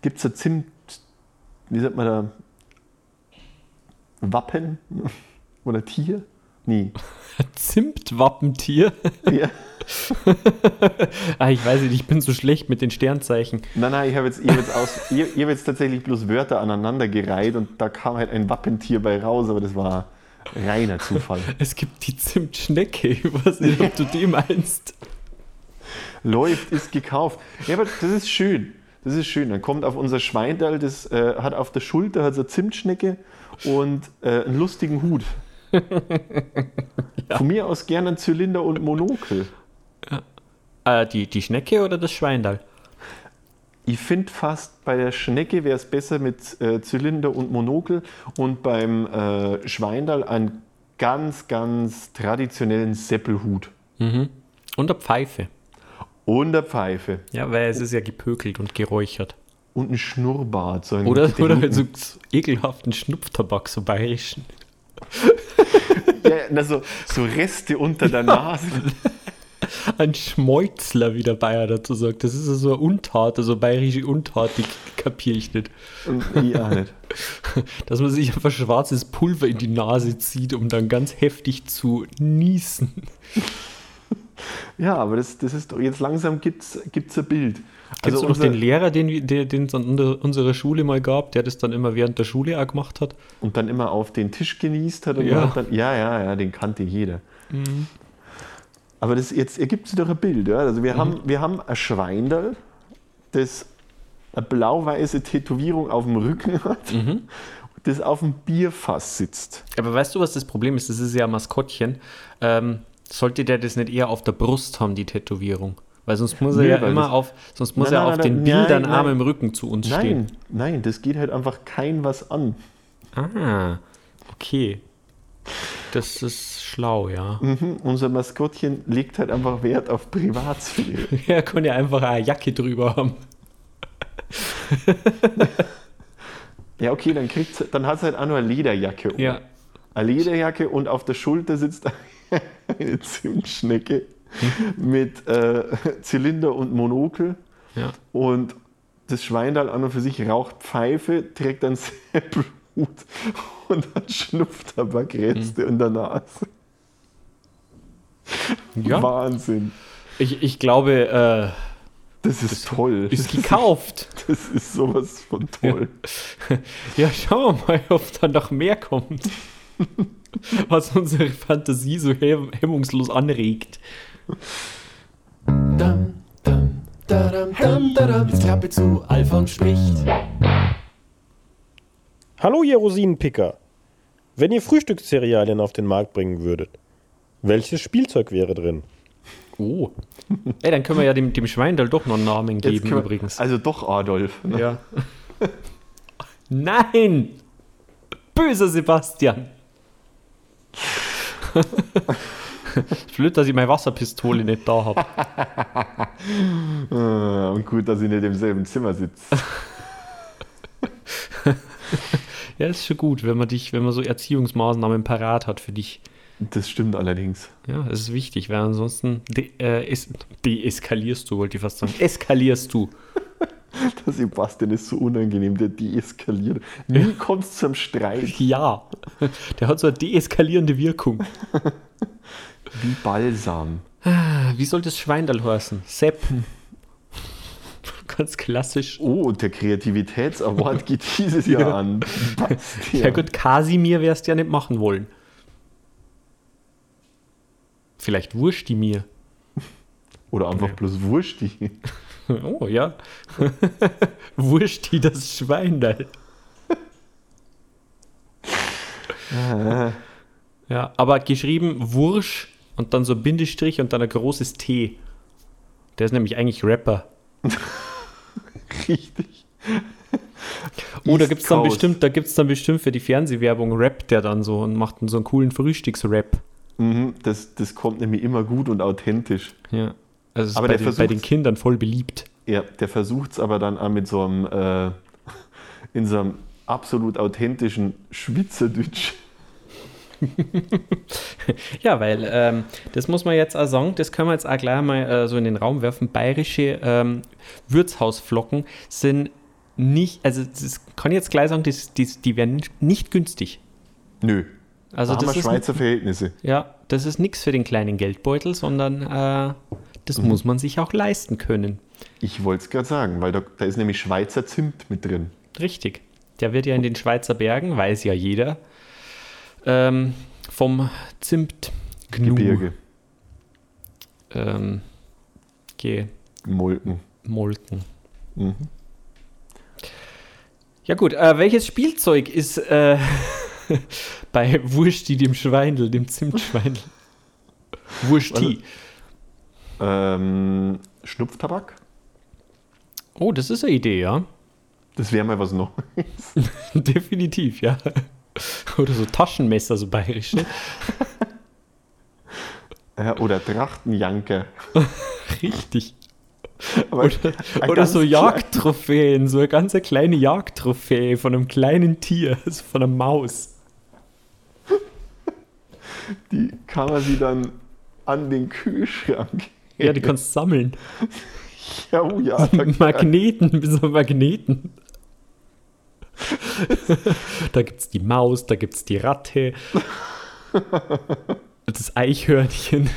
S2: Gibt es da Zimt, wie sagt man da, Wappen oder Tier? Nee.
S1: Zimtwappentier?
S2: Ja.
S1: ah, ich weiß nicht, ich bin so schlecht mit den Sternzeichen.
S2: Nein, nein, ich habe jetzt, ich hab jetzt, aus, ich, ich hab jetzt tatsächlich bloß Wörter aneinander gereiht und da kam halt ein Wappentier bei raus, aber das war reiner Zufall.
S1: Es gibt die Zimtschnecke. Ich weiß nicht, ob du die meinst.
S2: Läuft, ist gekauft. Ja, aber das ist schön. Das ist schön. Dann kommt auf unser Schweindal, das äh, hat auf der Schulter hat so eine Zimtschnecke und äh, einen lustigen Hut. Von mir aus gerne ein Zylinder und Monokel.
S1: Äh, die, die Schnecke oder das Schweindal?
S2: Ich finde fast bei der Schnecke wäre es besser mit äh, Zylinder und Monokel und beim äh, Schweindal einen ganz, ganz traditionellen Seppelhut.
S1: Und eine Pfeife.
S2: Und eine Pfeife.
S1: Ja, weil es ist ja gepökelt und geräuchert.
S2: Und ein Schnurrbart. So
S1: Oder, oder so ekelhaften Schnupftabak, so bayerischen.
S2: Ja, so, so Reste unter der Nase.
S1: Ein Schmeuzler, wie der Bayer dazu sagt. Das ist so eine Untat, also bayerische Untat, die kapiere ich nicht.
S2: Ich auch nicht.
S1: Dass man sich einfach schwarzes Pulver in die Nase zieht, um dann ganz heftig zu niesen.
S2: Ja, aber das, das ist doch, jetzt langsam gibt es ein Bild.
S1: Kennst du noch
S2: unser-
S1: den Lehrer, den es an unser- unserer Schule mal gab, der das dann immer während der Schule auch gemacht hat?
S2: und dann immer auf den Tisch genießt hat.
S1: Ja.
S2: ja. Dann, ja, ja, ja, den kannte jeder. Aber das jetzt ergibt sich doch ein Bild. Ja? Also wir, haben, wir haben ein Schweindal, das eine blau-weiße Tätowierung auf dem Rücken hat, das auf dem Bierfass sitzt.
S1: Aber weißt du, was das Problem ist? Das ist ja ein Maskottchen. Ähm, sollte der das nicht eher auf der Brust haben, die Tätowierung? Weil sonst muss er
S2: Nee,
S1: ja immer auf, sonst muss
S2: Nein,
S1: er
S2: nein,
S1: auf
S2: nein,
S1: den Bildern. Arm im Rücken zu uns stehen.
S2: Nein, nein, das geht halt einfach kein was an.
S1: Ah, okay. Das ist schlau, ja.
S2: Mhm, unser Maskottchen legt halt einfach Wert auf Privatsphäre.
S1: Er kann ja einfach eine Jacke drüber haben.
S2: ja, okay, dann, kriegt's, dann hat es halt auch nur eine Lederjacke. um.
S1: Ja.
S2: Eine Lederjacke und auf der Schulter sitzt eine Zimtschnecke. Mit äh, Zylinder und Monokel.
S1: Ja.
S2: Und das Schweindal an und für sich raucht Pfeife, trägt einen Seppelhut und hat Schnupftabakreste in der Nase.
S1: Ja.
S2: Wahnsinn.
S1: Ich, ich glaube, äh,
S2: Das ist toll.
S1: ist gekauft.
S2: Das ist sowas von toll.
S1: Ja, schauen wir mal, ob da noch mehr kommt. Was unsere Fantasie so hem hemmungslos anregt.
S5: Dam, dam, dadam, dam, dadam. Jetzt Klappe zu, Alfons spricht.
S6: Hallo, ihr Rosinenpicker. Wenn ihr Frühstückscerealien auf den Markt bringen würdet, welches Spielzeug wäre drin?
S1: Oh. Ey, dann können wir ja dem, dem Schweindal doch noch einen Namen geben
S2: wir-
S1: übrigens.
S2: Also doch Adolf. Ne?
S1: Ja. Nein! Böser Sebastian! Blöd, dass ich meine Wasserpistole nicht da habe.
S2: Äh, Und gut, dass ich nicht im selben Zimmer sitze.
S1: Ja, ist schon gut, wenn man dich, wenn man so Erziehungsmaßnahmen parat hat für dich.
S2: Das stimmt allerdings.
S1: Ja, das ist wichtig, weil ansonsten de äh, es deeskalierst du, wollte ich fast sagen. Eskalierst du.
S2: Der Sebastian ist so unangenehm, der deeskaliert. Nie kommt es zum Streit.
S1: Ja. Der hat so eine deeskalierende Wirkung.
S2: Wie Balsam.
S1: Wie soll das Schweindal heißen? Sepp. Ganz klassisch.
S2: Oh, und der Kreativitätsaward geht dieses Jahr an. Bastian.
S1: Ja gut, Kasimir wärst ja nicht machen wollen. Vielleicht Wursti mir.
S2: Oder einfach bloß Wursti.
S1: Oh ja. Wursti das Schweindal. ja, aber geschrieben Wursch und dann so Bindestrich und dann ein großes T. Der ist nämlich eigentlich Rapper.
S2: Richtig.
S1: Oh, da
S2: East
S1: gibt es dann bestimmt, da gibt's dann bestimmt für die Fernsehwerbung Rap, der dann so und macht dann so einen coolen Frühstücksrap.
S2: Mhm, das, das kommt nämlich immer gut und authentisch.
S1: Ja. Also ist
S2: Aber
S1: bei,
S2: der
S1: den, bei den Kindern voll beliebt.
S2: Ja, der versucht es aber dann auch mit so einem, äh, in so einem absolut authentischen Schwitzerdeutsch.
S1: Ja, weil ähm, das muss man jetzt auch sagen, das können wir jetzt auch gleich mal äh, so in den Raum werfen. Bayerische ähm, Wirtshausflocken sind nicht, also das kann ich jetzt gleich sagen, das, das, die werden nicht günstig.
S2: Nö.
S1: Also
S2: da haben
S1: das
S2: wir
S1: ist,
S2: Schweizer Verhältnisse.
S1: ja, das ist nichts für den kleinen Geldbeutel, sondern äh, das
S2: Mhm.
S1: muss man sich auch leisten können.
S2: Ich wollte es gerade sagen, weil da, da ist nämlich Schweizer Zimt mit drin.
S1: Richtig. Der wird ja in den Schweizer Bergen, weiß ja jeder, ähm, vom Zimt
S2: Gebirge,
S1: ähm,
S2: Molken.
S1: gemolken.
S2: Mhm.
S1: Ja gut, äh, welches Spielzeug ist äh, bei Wursti, dem Schweindel, dem Zimtschweindel? Wursti.
S2: Ähm, Schnupftabak?
S1: Oh, das ist eine Idee, ja.
S2: Das wäre mal was Neues.
S1: Definitiv, ja. Oder so Taschenmesser, so bayerische.
S2: Ja, oder Trachtenjanker.
S1: Richtig. Oder, oder so Jagdtrophäen, so eine ganz kleine Jagdtrophäe von einem kleinen Tier, also von einer Maus.
S2: Die kann man sie dann an den Kühlschrank.
S1: Ja, die kannst du sammeln.
S2: Ja, oh ja.
S1: Magneten, bis auf Magneten. da gibt's die Maus, da gibt's die Ratte. Das Eichhörnchen.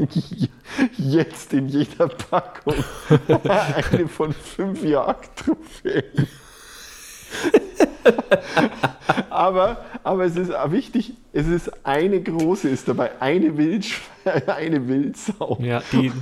S2: Jetzt in jeder Packung eine von fünf Jagdtrophäen. aber, aber es ist wichtig, es ist eine große ist dabei, eine, Wildschwe eine Wildsau.
S1: Ja, die,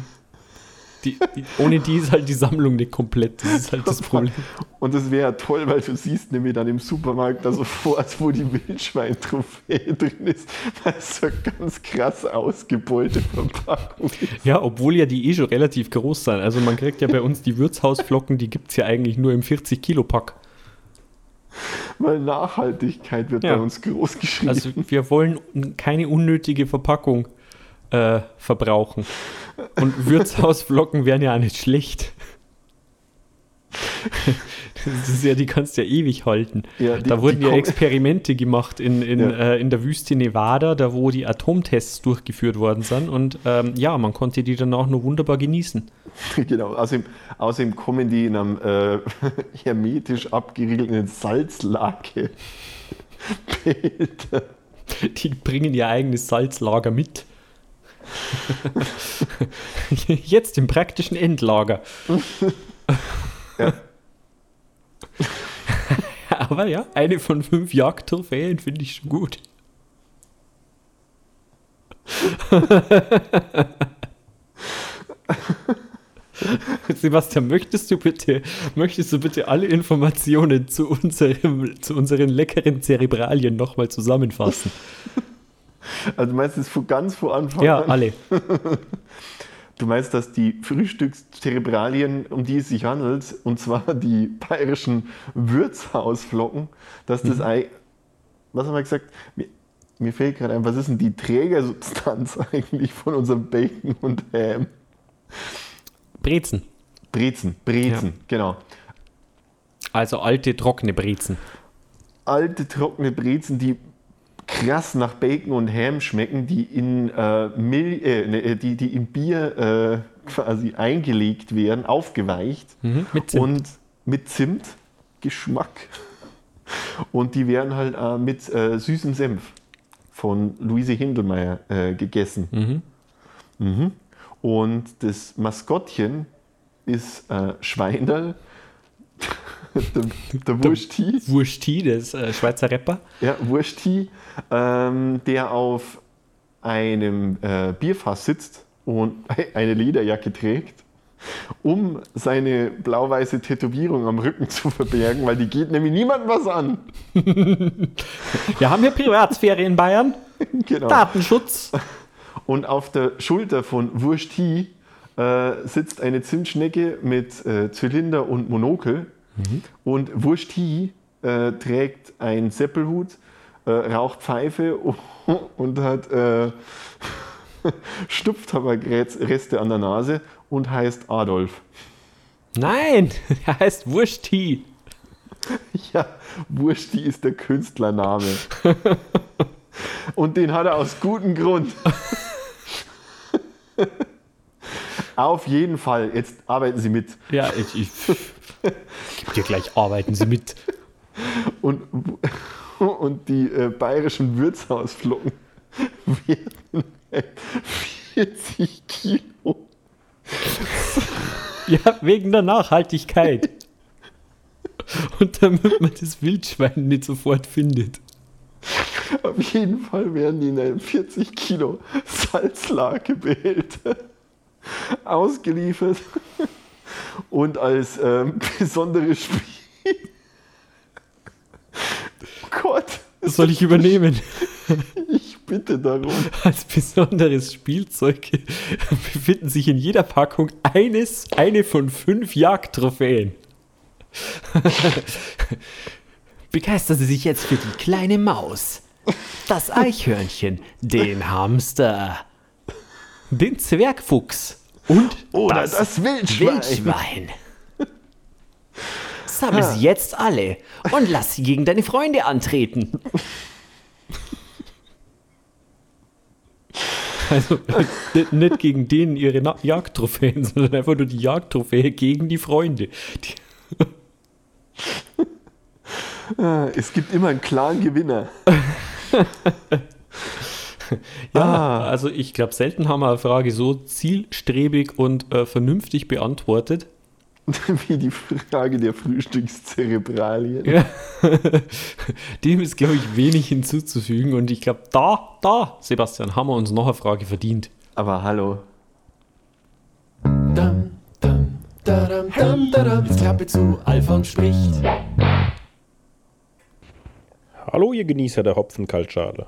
S1: die, die, ohne die ist halt die Sammlung nicht komplett. Das ist halt das Problem.
S2: Und das wäre ja toll, weil du siehst nämlich dann im Supermarkt da sofort, wo die Wildschwein-Trophäe drin ist, weil es so eine ganz krass ausgebeulte Verpackung ist.
S1: Ja, obwohl ja die eh schon relativ groß sind. Also man kriegt ja bei uns die Wirtshausflocken, die gibt es ja eigentlich nur im 40-Kilo-Pack.
S2: Weil Nachhaltigkeit wird
S1: Ja.
S2: bei uns groß geschrieben.
S1: Also wir wollen keine unnötige Verpackung äh, verbrauchen. Und Wirtshausflocken wären ja auch nicht schlecht. Das ist ja, die kannst du ja ewig halten.
S2: Ja, die-
S1: da wurden ja Experimente gemacht in, in,
S2: Ja.
S1: äh, in der Wüste Nevada, da wo die Atomtests durchgeführt worden sind. Und ähm, ja, man konnte die dann auch nur wunderbar genießen.
S2: Genau, außerdem, außerdem kommen die in einem äh, hermetisch abgeriegelten Salzlake. Behälter.
S1: Die bringen ihr eigenes Salzlager mit. Jetzt im praktischen Endlager.
S2: Ja.
S1: Aber ja, eine von fünf Jagdtrophäen finde ich schon gut. Sebastian, möchtest du bitte, möchtest du bitte alle Informationen zu, unserem, zu unseren leckeren Zerebralien nochmal zusammenfassen?
S2: Also du meinst es von ganz vor Anfang
S1: Ja,
S2: an?
S1: alle.
S2: Du meinst, dass die Frühstückszerebralien, um die es sich handelt, und zwar die bayerischen Wirtshausflocken, dass das Ei. Was haben wir gesagt? Mir, mir fehlt gerade ein, was ist denn die Trägersubstanz eigentlich von unserem Bacon und Ham?
S1: Brezen.
S2: Brezen, Brezen, genau.
S1: Also alte, trockene Brezen.
S2: Alte, trockene Brezen, die krass nach Bacon und Ham schmecken, die in, äh, Mil äh, ne, die, die in Bier äh, quasi eingelegt werden, aufgeweicht.
S1: Mhm, mit Zimt.
S2: Und mit Zimt, Geschmack. Und die werden halt äh, mit äh, süßem Senf von Luise Hindelmeier äh, gegessen. Mhm. Und das Maskottchen ist äh, Schweinerl, der, der Wursti,
S1: Wursti, das äh, Schweizer Rapper.
S2: ja, Wursti ähm, der auf einem äh, Bierfass sitzt und eine Lederjacke trägt, um seine blau-weiße Tätowierung am Rücken zu verbergen, weil die geht nämlich niemandem was an.
S1: Wir haben hier Privatsphäre in Bayern.
S2: Genau.
S1: Datenschutz.
S2: Und auf der Schulter von Wursti äh, sitzt eine Zimtschnecke mit äh, Zylinder und Monokel. Und Wursti äh, trägt einen Seppelhut, äh, raucht Pfeife und hat äh, Stupftabakreste an der Nase und heißt Adolf.
S1: Nein, er heißt Wursti.
S2: Ja, Wursti ist der Künstlername. Und den hat er aus gutem Grund. Auf jeden Fall, jetzt arbeiten Sie mit.
S1: Ja, ich, ich dir gleich arbeiten Sie mit.
S2: Und, und die äh, bayerischen Wirtshausflocken werden 40 Kilo.
S1: Ja, wegen der Nachhaltigkeit. Und damit man das Wildschwein nicht sofort findet.
S2: Auf jeden Fall werden die in einem 40 Kilo Salzlakebehälter ausgeliefert und als ähm, besonderes Spiel. Oh Gott,
S1: Das soll ich übernehmen.
S2: ich bitte darum.
S1: Als besonderes Spielzeug befinden sich in jeder Packung eines, eine von fünf Jagdtrophäen. Begeistern Sie sich jetzt für die kleine Maus, das Eichhörnchen, den Hamster, den Zwergfuchs und
S2: Oder das, Wildschwein.
S1: Wildschwein. Sammle sie jetzt alle und lass sie gegen deine Freunde antreten. Also nicht- nicht gegen denen ihre Na Jagdtrophäen, sondern einfach nur die Jagdtrophäe gegen die Freunde. Die,
S2: Es gibt immer einen klaren Gewinner.
S1: ja,
S2: Ah.
S1: also ich glaube, selten haben wir eine Frage so zielstrebig und äh, vernünftig beantwortet.
S2: Wie die Frage der Frühstückszerebralien.
S1: Ja. Dem ist, glaube ich, wenig hinzuzufügen und ich glaube, da, da, Sebastian, haben wir uns noch eine Frage verdient.
S2: Aber hallo.
S5: Dam, dam, dadam, dam, dadam. Jetzt Klappe zu, Alfons spricht.
S6: Hallo, ihr Genießer der Hopfenkaltschale.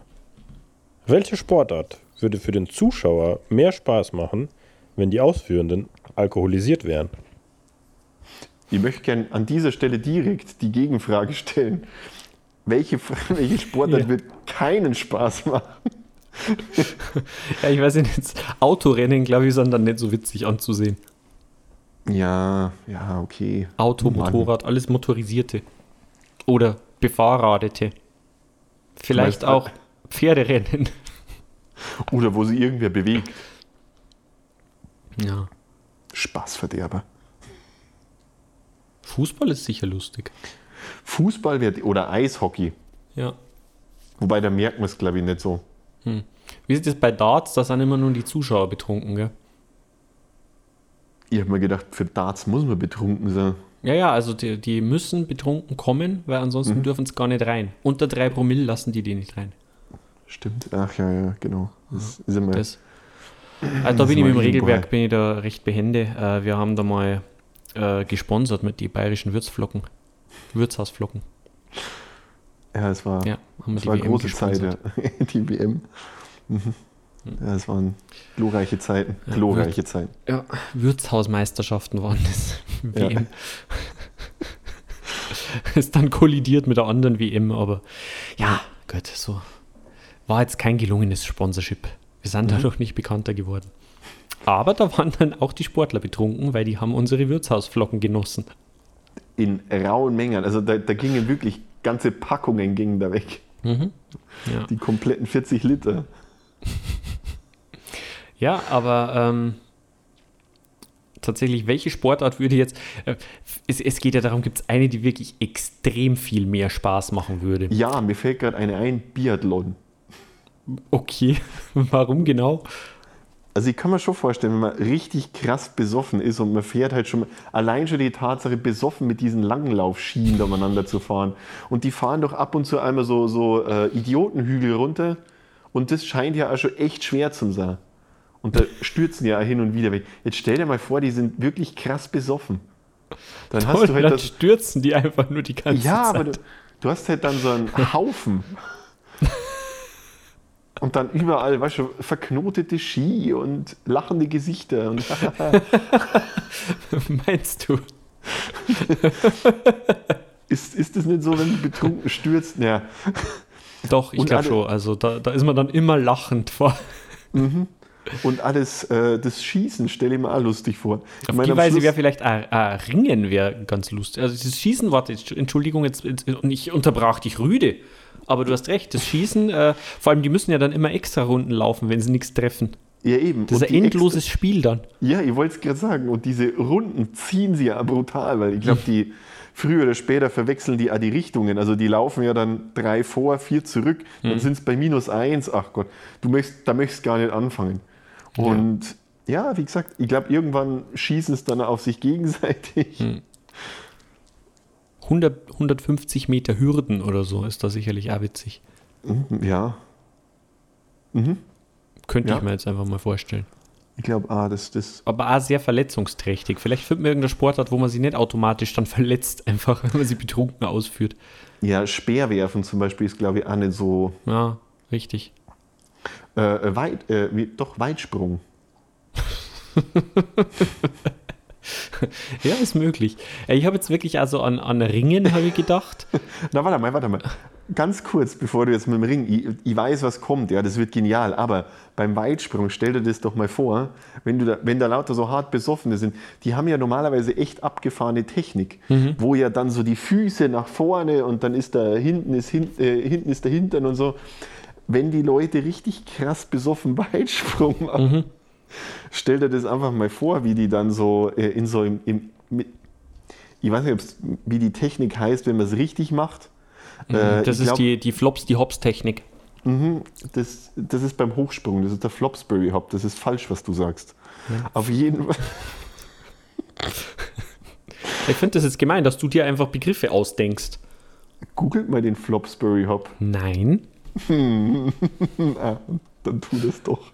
S6: Welche Sportart würde für den Zuschauer mehr Spaß machen, wenn die Ausführenden alkoholisiert wären?
S2: Ich möchte gerne an dieser Stelle direkt die Gegenfrage stellen. Welche, welche Sportart
S1: Ja.
S2: wird keinen Spaß machen?
S1: Ja, ich weiß nicht, jetzt Autorennen, glaube ich, sind dann nicht so witzig anzusehen.
S2: Ja, ja, okay.
S1: Auto,
S2: Mann.
S1: Motorrad, alles motorisierte. Oder befahrradete. Vielleicht
S2: meinst,
S1: auch Pferderennen.
S2: Oder wo sie irgendwer bewegt.
S1: Ja.
S2: Spaßverderber.
S1: Fußball ist sicher lustig.
S2: Fußball wird, oder Eishockey.
S1: Ja.
S2: Wobei, da merkt man es, glaube ich, nicht so.
S1: Wie ist das bei Darts? Da sind immer nur die Zuschauer betrunken, gell?
S2: Ich habe mir gedacht, für Darts muss man betrunken sein.
S1: Ja, ja, also die, die müssen betrunken kommen, weil ansonsten dürfen sie gar nicht rein. Unter drei Promille lassen die die nicht rein.
S2: Stimmt. Ach ja, ja, genau. Das ist immer,
S1: Das. Also da bin ich mit dem Regelwerk bin ich da recht behende. Äh, wir haben da mal äh, gesponsert mit die bayerischen Würzflocken. Wirtshausflocken.
S2: ja, es war,
S1: Ja, haben
S2: es war
S1: WM
S2: große Zeit,
S1: gesponsert.
S2: ja. die WM. Mhm. Ja, es waren glorreiche Zeiten. Glorreiche Zeiten.
S1: Ja, Wirtshausmeisterschaften waren das.
S2: Ja.
S1: WM. Ist dann kollidiert mit der anderen WM, aber ja, Gott, so. War jetzt kein gelungenes Sponsorship. Wir sind dadurch nicht bekannter geworden. Aber da waren dann auch die Sportler betrunken, weil die haben unsere Wirtshausflocken genossen.
S2: In rauen Mengen. Also da, da gingen wirklich ganze Packungen gingen da weg.
S1: Ja.
S2: Die kompletten 40 Liter.
S1: Ja, aber ähm, tatsächlich, welche Sportart würde jetzt. Äh, es, es geht ja darum, gibt es eine, die wirklich extrem viel mehr Spaß machen würde.
S2: Ja, mir fällt gerade eine ein, Biathlon.
S1: Okay, warum genau?
S2: Also ich kann mir schon vorstellen, wenn man richtig krass besoffen ist und man fährt halt schon, allein schon die Tatsache, besoffen mit diesen Langlaufschienen da umeinander zu fahren. Und die fahren doch ab und zu einmal so, so äh, Idiotenhügel runter und das scheint ja auch schon echt schwer zu sein. Und da stürzen ja hin und wieder weg. Jetzt stell dir mal vor, die sind wirklich krass besoffen. Dann hast du halt
S1: dann
S2: das,
S1: stürzen die einfach nur die ganze
S2: ja,
S1: Zeit.
S2: aber du, du hast halt dann so einen Haufen. Und dann überall, weißt du, verknotete Ski und lachende Gesichter. Und
S1: Meinst du?
S2: ist, ist das nicht so, wenn du betrunken stürzt? Ja.
S1: Doch, ich glaube schon. Also da, da ist man dann immer lachend vor.
S2: Und alles, äh, das Schießen stelle ich mir auch lustig vor. Ich
S1: Auf
S2: meine,
S1: die Weise wäre vielleicht ein, ein Ringen wäre ganz lustig. Also das Schießen, warte, Entschuldigung, jetzt, jetzt und ich unterbrach dich rüde. Aber du hast recht, das Schießen, äh, vor allem die müssen ja dann immer extra Runden laufen, wenn sie nichts treffen.
S2: Ja, eben.
S1: Das ist ein endloses Spiel dann.
S2: Ja, ich wollte es gerade sagen. Und diese Runden ziehen sie ja brutal, weil ich glaube, die früher oder später verwechseln die auch die Richtungen. Also die laufen ja dann drei vor, vier zurück. Dann sind es bei minus eins. Ach Gott, du möchtest, da möchtest gar nicht anfangen. Und ja, wie gesagt, ich glaube, irgendwann schießen es dann auf sich gegenseitig.
S1: 100, 150 Meter Hürden oder so ist da sicherlich auch witzig.
S2: Ja,
S1: Könnte
S2: Ja.
S1: ich mir jetzt einfach mal vorstellen.
S2: ich glaube, ah, das, das
S1: Aber auch sehr verletzungsträchtig. Vielleicht findet man irgendeine Sportart, wo man sich nicht automatisch dann verletzt, einfach wenn man sie betrunken ausführt.
S2: Ja, Speerwerfen zum Beispiel ist, glaube ich, auch nicht so.
S1: Ja, richtig.
S2: Äh, äh, weit, äh, wie, doch, Weitsprung.
S1: Ja, ist möglich. Ich habe jetzt wirklich also an, an Ringen habe ich gedacht.
S2: Na, warte mal, warte mal. Ganz kurz, bevor du jetzt mit dem Ring, ich, ich weiß, was kommt, ja, das wird genial, aber beim Weitsprung, stell dir das doch mal vor, wenn, du da, wenn da lauter so hart Besoffene sind, die haben ja normalerweise echt abgefahrene Technik, wo ja dann so die Füße nach vorne und dann ist da hinten ist, hin, äh, hinten ist der Hintern und so. Wenn die Leute richtig krass besoffen Weitsprung machen, stell dir das einfach mal vor, wie die dann so äh, in so im, im ich weiß nicht, wie die Technik heißt, wenn man es richtig macht. Äh,
S1: Das
S2: ich
S1: ist
S2: glaub,
S1: die, die Flops, die Hops-Technik.
S2: das, das ist beim Hochsprung, das ist der Flopsbury Hop, das ist falsch, was du sagst. Auf jeden Fall.
S1: Ich finde das jetzt gemein, dass du dir einfach Begriffe ausdenkst.
S2: Googelt mal den Flopsbury Hop,
S1: Nein.
S2: ah, dann tu das doch.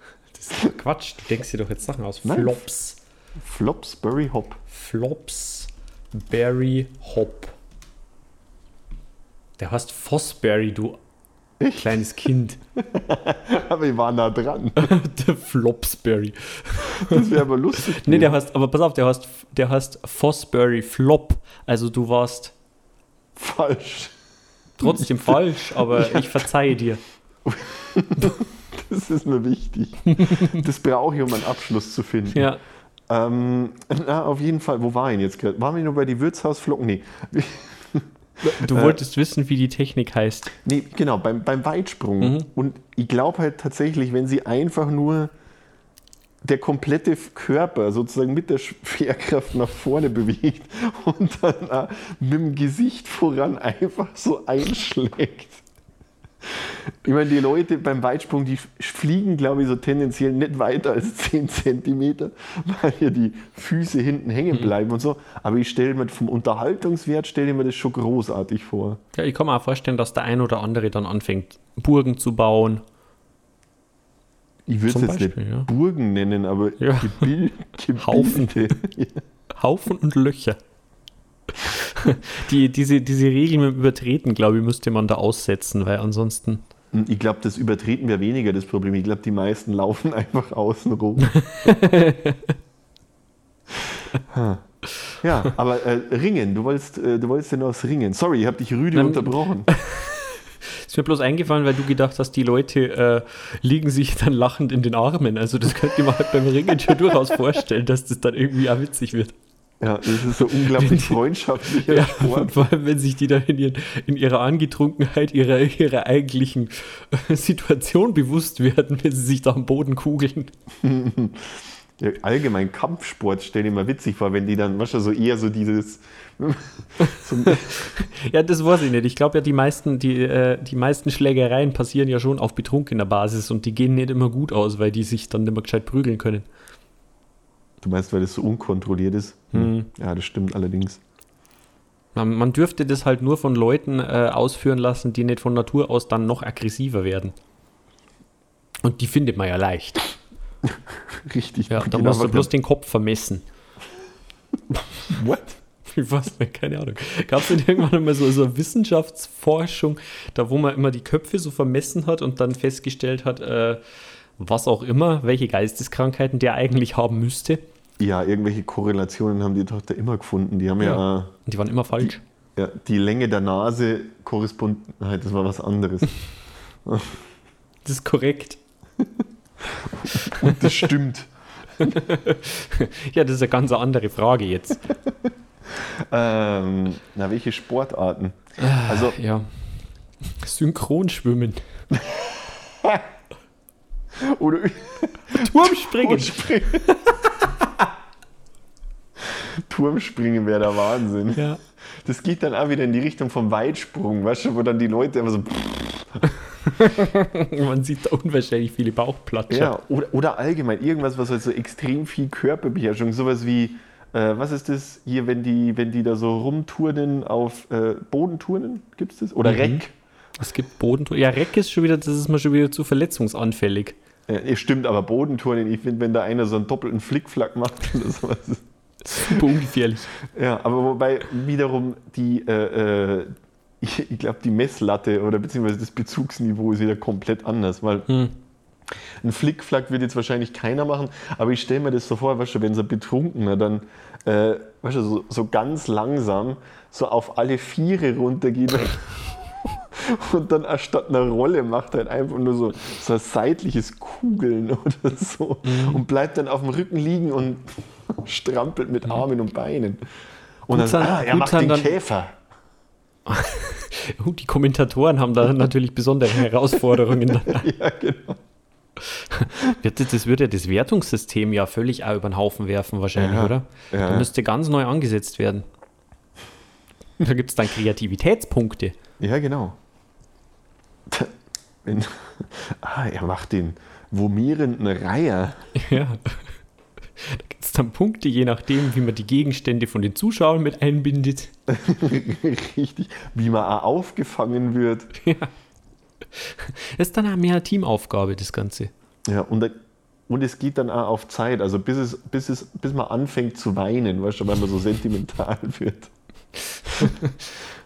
S1: Quatsch. Du denkst dir doch jetzt Sachen aus.
S2: Nein.
S1: Flops.
S2: Flopsbury Hop.
S1: Flops. Berry Hop. Der heißt Fossberry, du kleines Kind.
S2: Aber wir waren da dran.
S1: der Flopsberry.
S2: Das wäre aber lustig.
S1: Nee, der heißt, aber pass auf, der heißt, der heißt Fossberry Flop. Also du warst
S2: falsch.
S1: trotzdem falsch, aber ich verzeihe dir.
S2: Das ist mir wichtig. Das brauche ich, um einen Abschluss zu finden.
S1: Ja.
S2: Ähm, na, auf jeden Fall, wo war ich jetzt gerade? Waren wir nur bei die Wirtshausflocken? Nee.
S1: Du wolltest wissen, wie die Technik heißt.
S2: Nee, genau, beim, beim Weitsprung.
S1: Mhm.
S2: Und ich glaube halt tatsächlich, wenn sie einfach nur der komplette Körper sozusagen mit der Schwerkraft nach vorne bewegt und dann auch mit dem Gesicht voran einfach so einschlägt. Ich meine, die Leute beim Weitsprung, die fliegen, glaube ich, so tendenziell nicht weiter als 10 Zentimeter, weil ja die Füße hinten hängen bleiben und so. Aber ich stelle mir vom Unterhaltungswert, stelle mir das schon großartig vor.
S1: Ja, ich kann mir auch vorstellen, dass der ein oder andere dann anfängt, Burgen zu bauen.
S2: Ich würde es jetzt
S1: Beispiel,
S2: nicht
S1: ja.
S2: Burgen nennen, aber
S1: Ja.
S2: Gebil
S1: Haufen. Haufen und Löcher. Die, diese, diese Regel mit dem Übertreten, glaube ich, müsste man da aussetzen, weil ansonsten.
S2: Ich glaube, das Übertreten wäre weniger das Problem. Ich glaube, die meisten laufen einfach außen rum. Ja, aber äh, Ringen, du wolltest, äh, du wolltest ja noch das Ringen. Sorry, ich habe dich rüde
S1: Nein.
S2: unterbrochen.
S1: Ist mir bloß eingefallen, weil du gedacht hast, die Leute äh, liegen sich dann lachend in den Armen. Also das könnte mir halt beim Ringen schon durchaus vorstellen, dass das dann irgendwie auch witzig wird.
S2: Ja, das ist so unglaublich freundschaftlicher
S1: Ja,
S2: Sport.
S1: vor allem, wenn sich die dann in, ihren, in ihrer Angetrunkenheit ihrer, ihrer eigentlichen äh, Situation bewusst werden, wenn sie sich da am Boden kugeln.
S2: Ja, allgemein Kampfsport stelle ich mir witzig vor, wenn die dann, weißt du, so eher so dieses. so,
S1: Ja, das weiß ich nicht. Ich glaube ja, die meisten, die, äh, die meisten Schlägereien passieren ja schon auf betrunkener Basis und die gehen nicht immer gut aus, weil die sich dann nicht mehr gescheit prügeln können.
S2: Du meinst, weil das so unkontrolliert ist?
S1: Hm.
S2: Ja, das stimmt allerdings.
S1: Man, man dürfte das halt nur von Leuten äh, ausführen lassen, die nicht von Natur aus dann noch aggressiver werden. Und die findet man ja leicht.
S2: Richtig.
S1: Ja, da
S2: Genau,
S1: musst du bloß den Kopf vermessen.
S2: What?
S1: Ich weiß nicht, keine Ahnung. Gab es denn irgendwann mal so, so eine Wissenschaftsforschung, da wo man immer die Köpfe so vermessen hat und dann festgestellt hat, äh, was auch immer, welche Geisteskrankheiten der eigentlich haben müsste?
S2: Ja, irgendwelche Korrelationen haben die da immer gefunden. Die haben ja,
S1: Ja.
S2: äh,
S1: die waren immer falsch.
S2: ja die Länge der Nase korrespondiert. Nein, das war was anderes.
S1: Das ist korrekt.
S2: Und das stimmt.
S1: Ja, das ist eine ganz andere Frage jetzt.
S2: Ähm, na, welche Sportarten? Also,
S1: Ja. Synchronschwimmen.
S2: oder
S1: Turmspringen.
S2: Turmspringen. Turmspringen wäre der Wahnsinn.
S1: Ja.
S2: Das geht dann auch wieder in die Richtung vom Weitsprung, weißt du, wo dann die Leute immer so.
S1: Man sieht da unwahrscheinlich viele Bauchplatscher.
S2: Ja, oder, oder allgemein irgendwas, was halt so extrem viel Körperbeherrschung, sowas wie, äh, was ist das hier, wenn die, wenn die da so rumturnen auf äh, Bodenturnen, gibt es das? Oder
S1: Mhm.
S2: Reck?
S1: Es gibt Bodenturnen. Ja, Reck ist schon wieder, das ist mal schon wieder zu verletzungsanfällig.
S2: Ja, stimmt, aber Bodenturnen, ich finde, wenn da einer so einen doppelten Flickflack macht oder sowas.
S1: Super ungefährlich.
S2: Ja, aber wobei wiederum die, äh, äh, ich, ich glaube, die Messlatte oder beziehungsweise das Bezugsniveau ist wieder komplett anders, weil
S1: Hm.
S2: ein Flickflack wird jetzt wahrscheinlich keiner machen, aber ich stelle mir das so vor, weißt du, wenn so ein Betrunkener dann, äh, weißt du, so, so ganz langsam so auf alle Viere runtergeht und dann anstatt einer Rolle macht halt einfach nur so, so ein seitliches Kugeln oder so und bleibt dann auf dem Rücken liegen und strampelt mit Armen und Beinen. Und dann,
S1: Gut,
S2: ah, er macht
S1: dann-
S2: den Käfer.
S1: Die Kommentatoren haben da natürlich besondere Herausforderungen.
S2: Ja, genau.
S1: Wird das, würde ja das Wertungssystem ja völlig auch über den Haufen werfen, wahrscheinlich,
S2: Ja,
S1: oder?
S2: ja.
S1: Da müsste ganz neu angesetzt werden. Da gibt es dann Kreativitätspunkte.
S2: Ja, genau. Ah, er macht den vomierenden Reiher.
S1: Ja. Da gibt es dann Punkte, je nachdem, wie man die Gegenstände von den Zuschauern mit einbindet.
S2: Richtig. Wie man auch aufgefangen wird.
S1: Das ist dann auch mehr Teamaufgabe, das Ganze.
S2: Ja, und, da- und es geht dann auch auf Zeit. Also bis, es, bis, es, bis man anfängt zu weinen, weißt du, weil man so sentimental wird.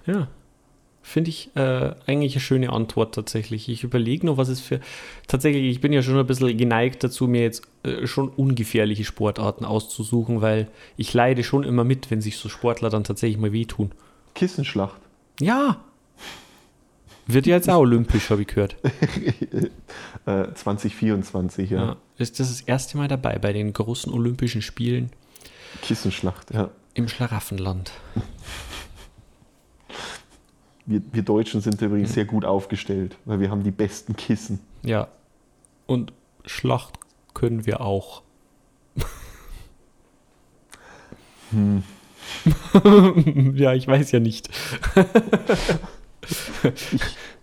S1: Ja. Finde ich äh, eigentlich eine schöne Antwort tatsächlich. Ich überlege noch, was es für. Tatsächlich, ich bin ja schon ein bisschen geneigt dazu, mir jetzt äh, schon ungefährliche Sportarten auszusuchen, weil ich leide schon immer mit, wenn sich so Sportler dann tatsächlich mal wehtun.
S2: Kissenschlacht.
S1: Ja! Wird ja jetzt auch olympisch, habe ich gehört.
S2: Äh, 2024, ja.
S1: Ja. Ist das das erste Mal dabei bei den großen Olympischen Spielen
S2: Kissenschlacht, ja.
S1: im Schlaraffenland?
S2: Wir, wir Deutschen sind übrigens sehr gut aufgestellt, weil wir haben die besten Kissen.
S1: Ja. Und Schlacht können wir auch. Hm. ja, ich weiß ja nicht.
S2: Ich,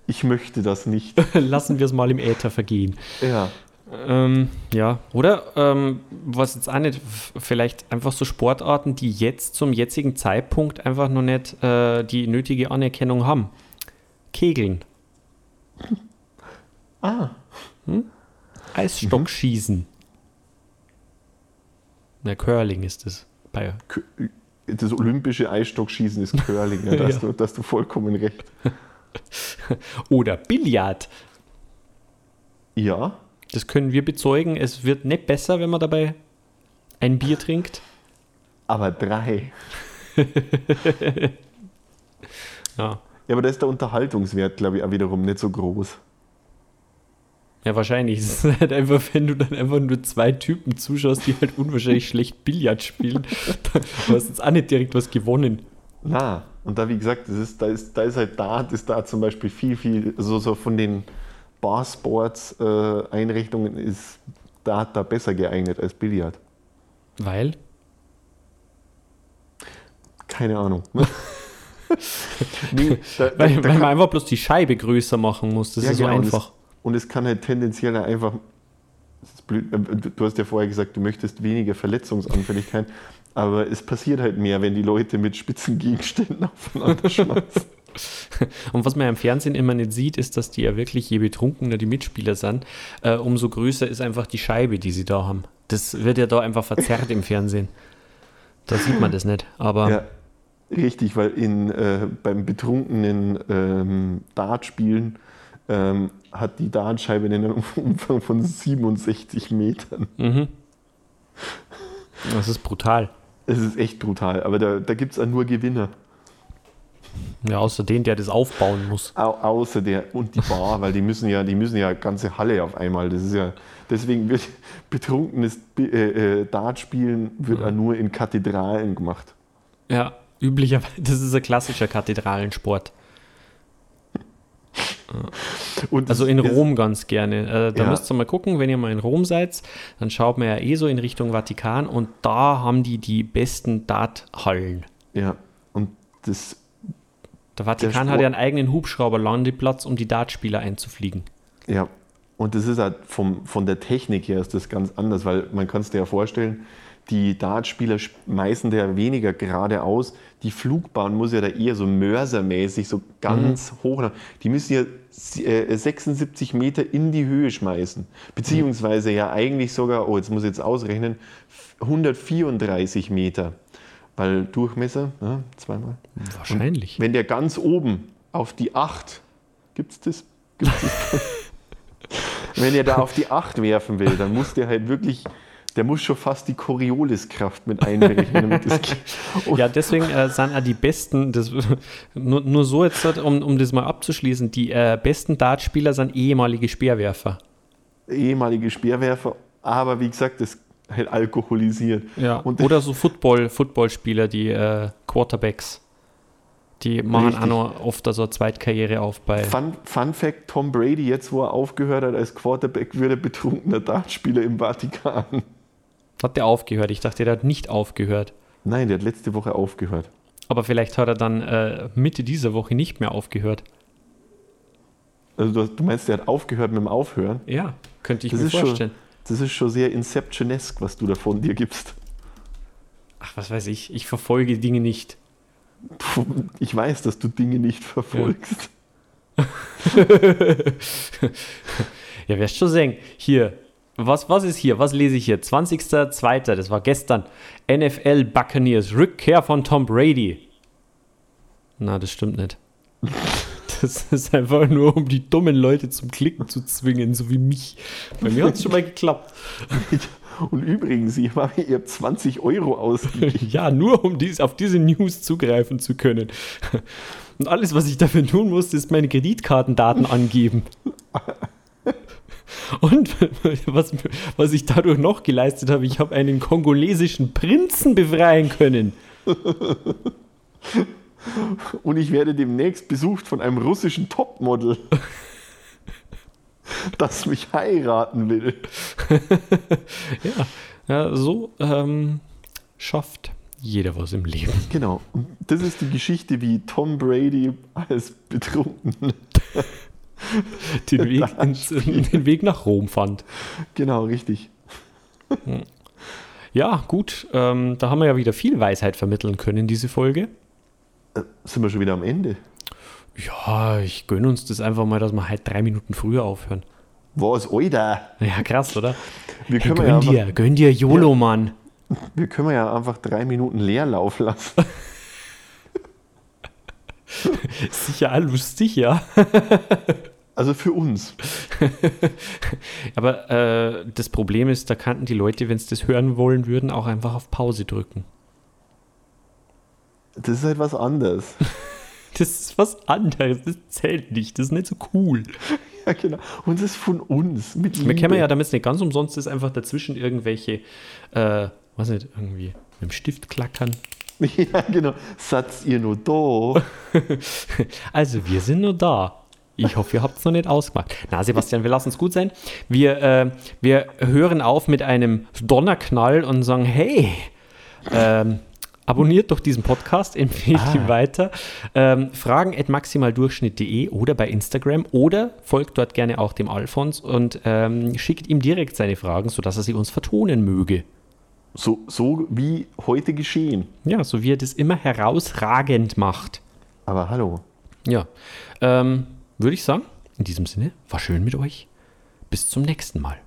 S2: ich möchte das nicht.
S1: Lassen wir es mal im Äther vergehen.
S2: Ja.
S1: Ähm, ja, oder ähm, was jetzt auch nicht, vielleicht einfach so Sportarten, die jetzt zum jetzigen Zeitpunkt einfach noch nicht äh, die nötige Anerkennung haben. Kegeln,
S2: Ah,
S1: Eisstockschießen. Na, Curling ist. Bei,
S2: K- das olympische Eisstockschießen ist Curling, ja, da, hast du, da hast du vollkommen recht.
S1: oder Billard.
S2: Ja,
S1: Das können wir bezeugen. Es wird nicht besser, wenn man dabei ein Bier trinkt.
S2: aber drei.
S1: Ja,
S2: Ja, aber da ist der Unterhaltungswert, glaube ich, auch wiederum nicht so groß.
S1: ja wahrscheinlich. Es ist halt einfach, wenn du dann einfach nur zwei Typen zuschaust, die halt unwahrscheinlich schlecht Billard spielen, dann du hast jetzt auch nicht direkt was gewonnen.
S2: Na, und da, wie gesagt, das ist, da, ist, da ist halt Dart, ist da zum Beispiel viel, viel, so, so von den Bar-Sports-Einrichtungen ist Dart da besser geeignet als Billard.
S1: Weil?
S2: Keine Ahnung. nee, da, da,
S1: Weil,
S2: da
S1: weil man
S2: kann,
S1: einfach bloß die Scheibe größer machen muss. Das
S2: ja,
S1: ist so
S2: genau,
S1: einfach.
S2: Und es, kann halt tendenziell einfach, ist äh, du du hast ja vorher gesagt, du möchtest weniger Verletzungsanfälligkeit, aber es passiert halt mehr, wenn die Leute mit spitzen Gegenständen aufeinander schmeißen.
S1: Und was man ja im Fernsehen immer nicht sieht, ist, dass die ja wirklich, je betrunkener die Mitspieler sind, äh, umso größer ist einfach die Scheibe, die sie da haben. Das wird ja da einfach verzerrt im Fernsehen. Da sieht man das nicht. Aber
S2: Ja, richtig, weil in, äh, beim betrunkenen ähm, Dartspielen ähm, hat die Dartscheibe einen Umfang von 67 Metern.
S1: das ist brutal.
S2: Es ist echt brutal, aber da, da gibt es nur Gewinner.
S1: Ja, außer den, der das aufbauen muss.
S2: Au außer der und die Bar, weil die müssen ja, die müssen ja ganze Halle auf einmal. Das ist ja, deswegen wird betrunkenes äh, äh, Dartspielen wird auch nur in Kathedralen gemacht.
S1: Ja, üblicherweise, das ist ein klassischer Kathedralensport.
S2: Und
S1: Also in Rom ganz gerne. Äh, da
S2: Ja.
S1: müsst ihr mal gucken, wenn ihr mal in Rom seid, dann schaut man ja eh so in Richtung Vatikan und da haben die die besten Darthallen.
S2: Ja, und das
S1: Der Vatikan
S2: Sport-
S1: hat ja einen eigenen Hubschrauberlandeplatz, um die Dartspieler einzufliegen.
S2: Ja, und das ist halt vom, von der Technik her ist das ganz anders, weil man kann es dir ja vorstellen, die Dartspieler schmeißen da ja weniger geradeaus. Die Flugbahn muss ja da eher so mörsermäßig, so ganz hoch. Die müssen ja s- äh, 76 Meter in die Höhe schmeißen. Beziehungsweise ja eigentlich sogar, oh, jetzt muss ich jetzt ausrechnen, 134 Meter. Weil Durchmesser, ja, zweimal.
S1: Wahrscheinlich.
S2: Wenn der ganz oben auf die 8, gibt es das? Gibt's das? Wenn er da auf die 8 werfen will, dann muss der halt wirklich, der muss schon fast die Corioliskraft mit einberechnen. Und
S1: Ja, deswegen äh, sind auch die besten, das, nur, nur so jetzt, um, um das mal abzuschließen, die äh, besten Dartspieler sind ehemalige Speerwerfer.
S2: ehemalige Speerwerfer, aber wie gesagt, das halt alkoholisiert.
S1: Ja.
S2: Und
S1: Oder so Football, Footballspieler, die äh, Quarterbacks. Die machen
S2: Richtig.
S1: auch noch oft so eine Zweitkarriere auf bei.
S2: Fun, Fun Fact: Tom Brady, jetzt wo er aufgehört hat als Quarterback, wird er betrunkener Dartspieler im Vatikan.
S1: Hat der aufgehört? Ich dachte, der hat nicht aufgehört.
S2: Nein, der hat letzte Woche aufgehört.
S1: Aber vielleicht hat er dann äh, Mitte dieser Woche nicht mehr aufgehört.
S2: Also du, du meinst, der hat aufgehört mit dem Aufhören?
S1: Ja, könnte ich
S2: Das
S1: mir
S2: ist, schon,
S1: vorstellen.
S2: Das ist schon sehr Inceptionesk, was du da von dir gibst.
S1: Ach, was weiß ich. Ich verfolge Dinge nicht.
S2: Ich weiß, dass du Dinge nicht verfolgst.
S1: Ja, wirst schon sehen. Hier, was, was ist hier? Was lese ich hier? 20.02., das war gestern. NFL Buccaneers, Rückkehr von Tom Brady. Na, das stimmt nicht. Das ist einfach nur, um die dummen Leute zum Klicken zu zwingen, so wie mich. Bei mir hat es schon mal geklappt.
S2: Und übrigens, ich habe ihr 20 Euro ausgegeben.
S1: Ja, nur um dies, auf diese News zugreifen zu können. Und alles, was ich dafür tun musste, ist meine Kreditkartendaten angeben. Und was, was ich dadurch noch geleistet habe, ich habe einen kongolesischen Prinzen befreien können.
S2: Und ich werde demnächst besucht von einem russischen Topmodel, das mich heiraten will.
S1: Ja, ja so ähm, schafft jeder was im Leben.
S2: Genau. Und das ist die Geschichte, wie Tom Brady als betrunken.
S1: Den Weg, ins, den Weg nach Rom fand.
S2: Genau, richtig.
S1: Ja, gut, ähm, da haben wir ja wieder viel Weisheit vermitteln können in diese Folge.
S2: Äh, sind wir schon wieder am Ende?
S1: Ja, ich gönne uns das einfach mal, dass wir halt drei Minuten früher aufhören.
S2: Was, Alter?
S1: Ja, krass, oder?
S2: Wir
S1: Hey, gönn
S2: ja
S1: dir,
S2: einfach,
S1: gönn dir YOLO, Mann.
S2: wir können ja einfach drei Minuten Leerlauf lassen.
S1: Sicher lustig, ja.
S2: Also für uns.
S1: Aber äh, das Problem ist, da kannten die Leute, wenn sie das hören wollen würden, auch einfach auf Pause drücken.
S2: Das ist halt was anderes.
S1: Das ist was anderes, das zählt nicht, das ist nicht so cool.
S2: Ja, genau. Und das ist von uns. Mit
S1: Wir kennen ja, damit es nicht ganz umsonst ist, einfach dazwischen irgendwelche, äh, was nicht, irgendwie mit dem Stift klackern.
S2: Ja, genau. Satz ihr nur da.
S1: Also, wir sind nur da. Ich hoffe, ihr habt es noch nicht ausgemacht. Na, Sebastian, wir lassen es gut sein. Wir, äh, wir hören auf mit einem Donnerknall und sagen, hey, ähm, abonniert doch diesen Podcast, empfehlt ihn weiter. Ähm, fragen at maximaldurchschnitt.de oder bei Instagram oder folgt dort gerne auch dem Alfons und ähm, schickt ihm direkt seine Fragen, sodass er sie uns vertonen möge.
S2: So, so wie heute geschehen.
S1: Ja, so wie er das immer herausragend macht.
S2: Aber hallo.
S1: Ja, ähm, würde ich sagen, in diesem Sinne, war schön mit euch. Bis zum nächsten Mal.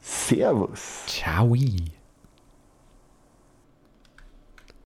S2: Servus.
S1: Ciao.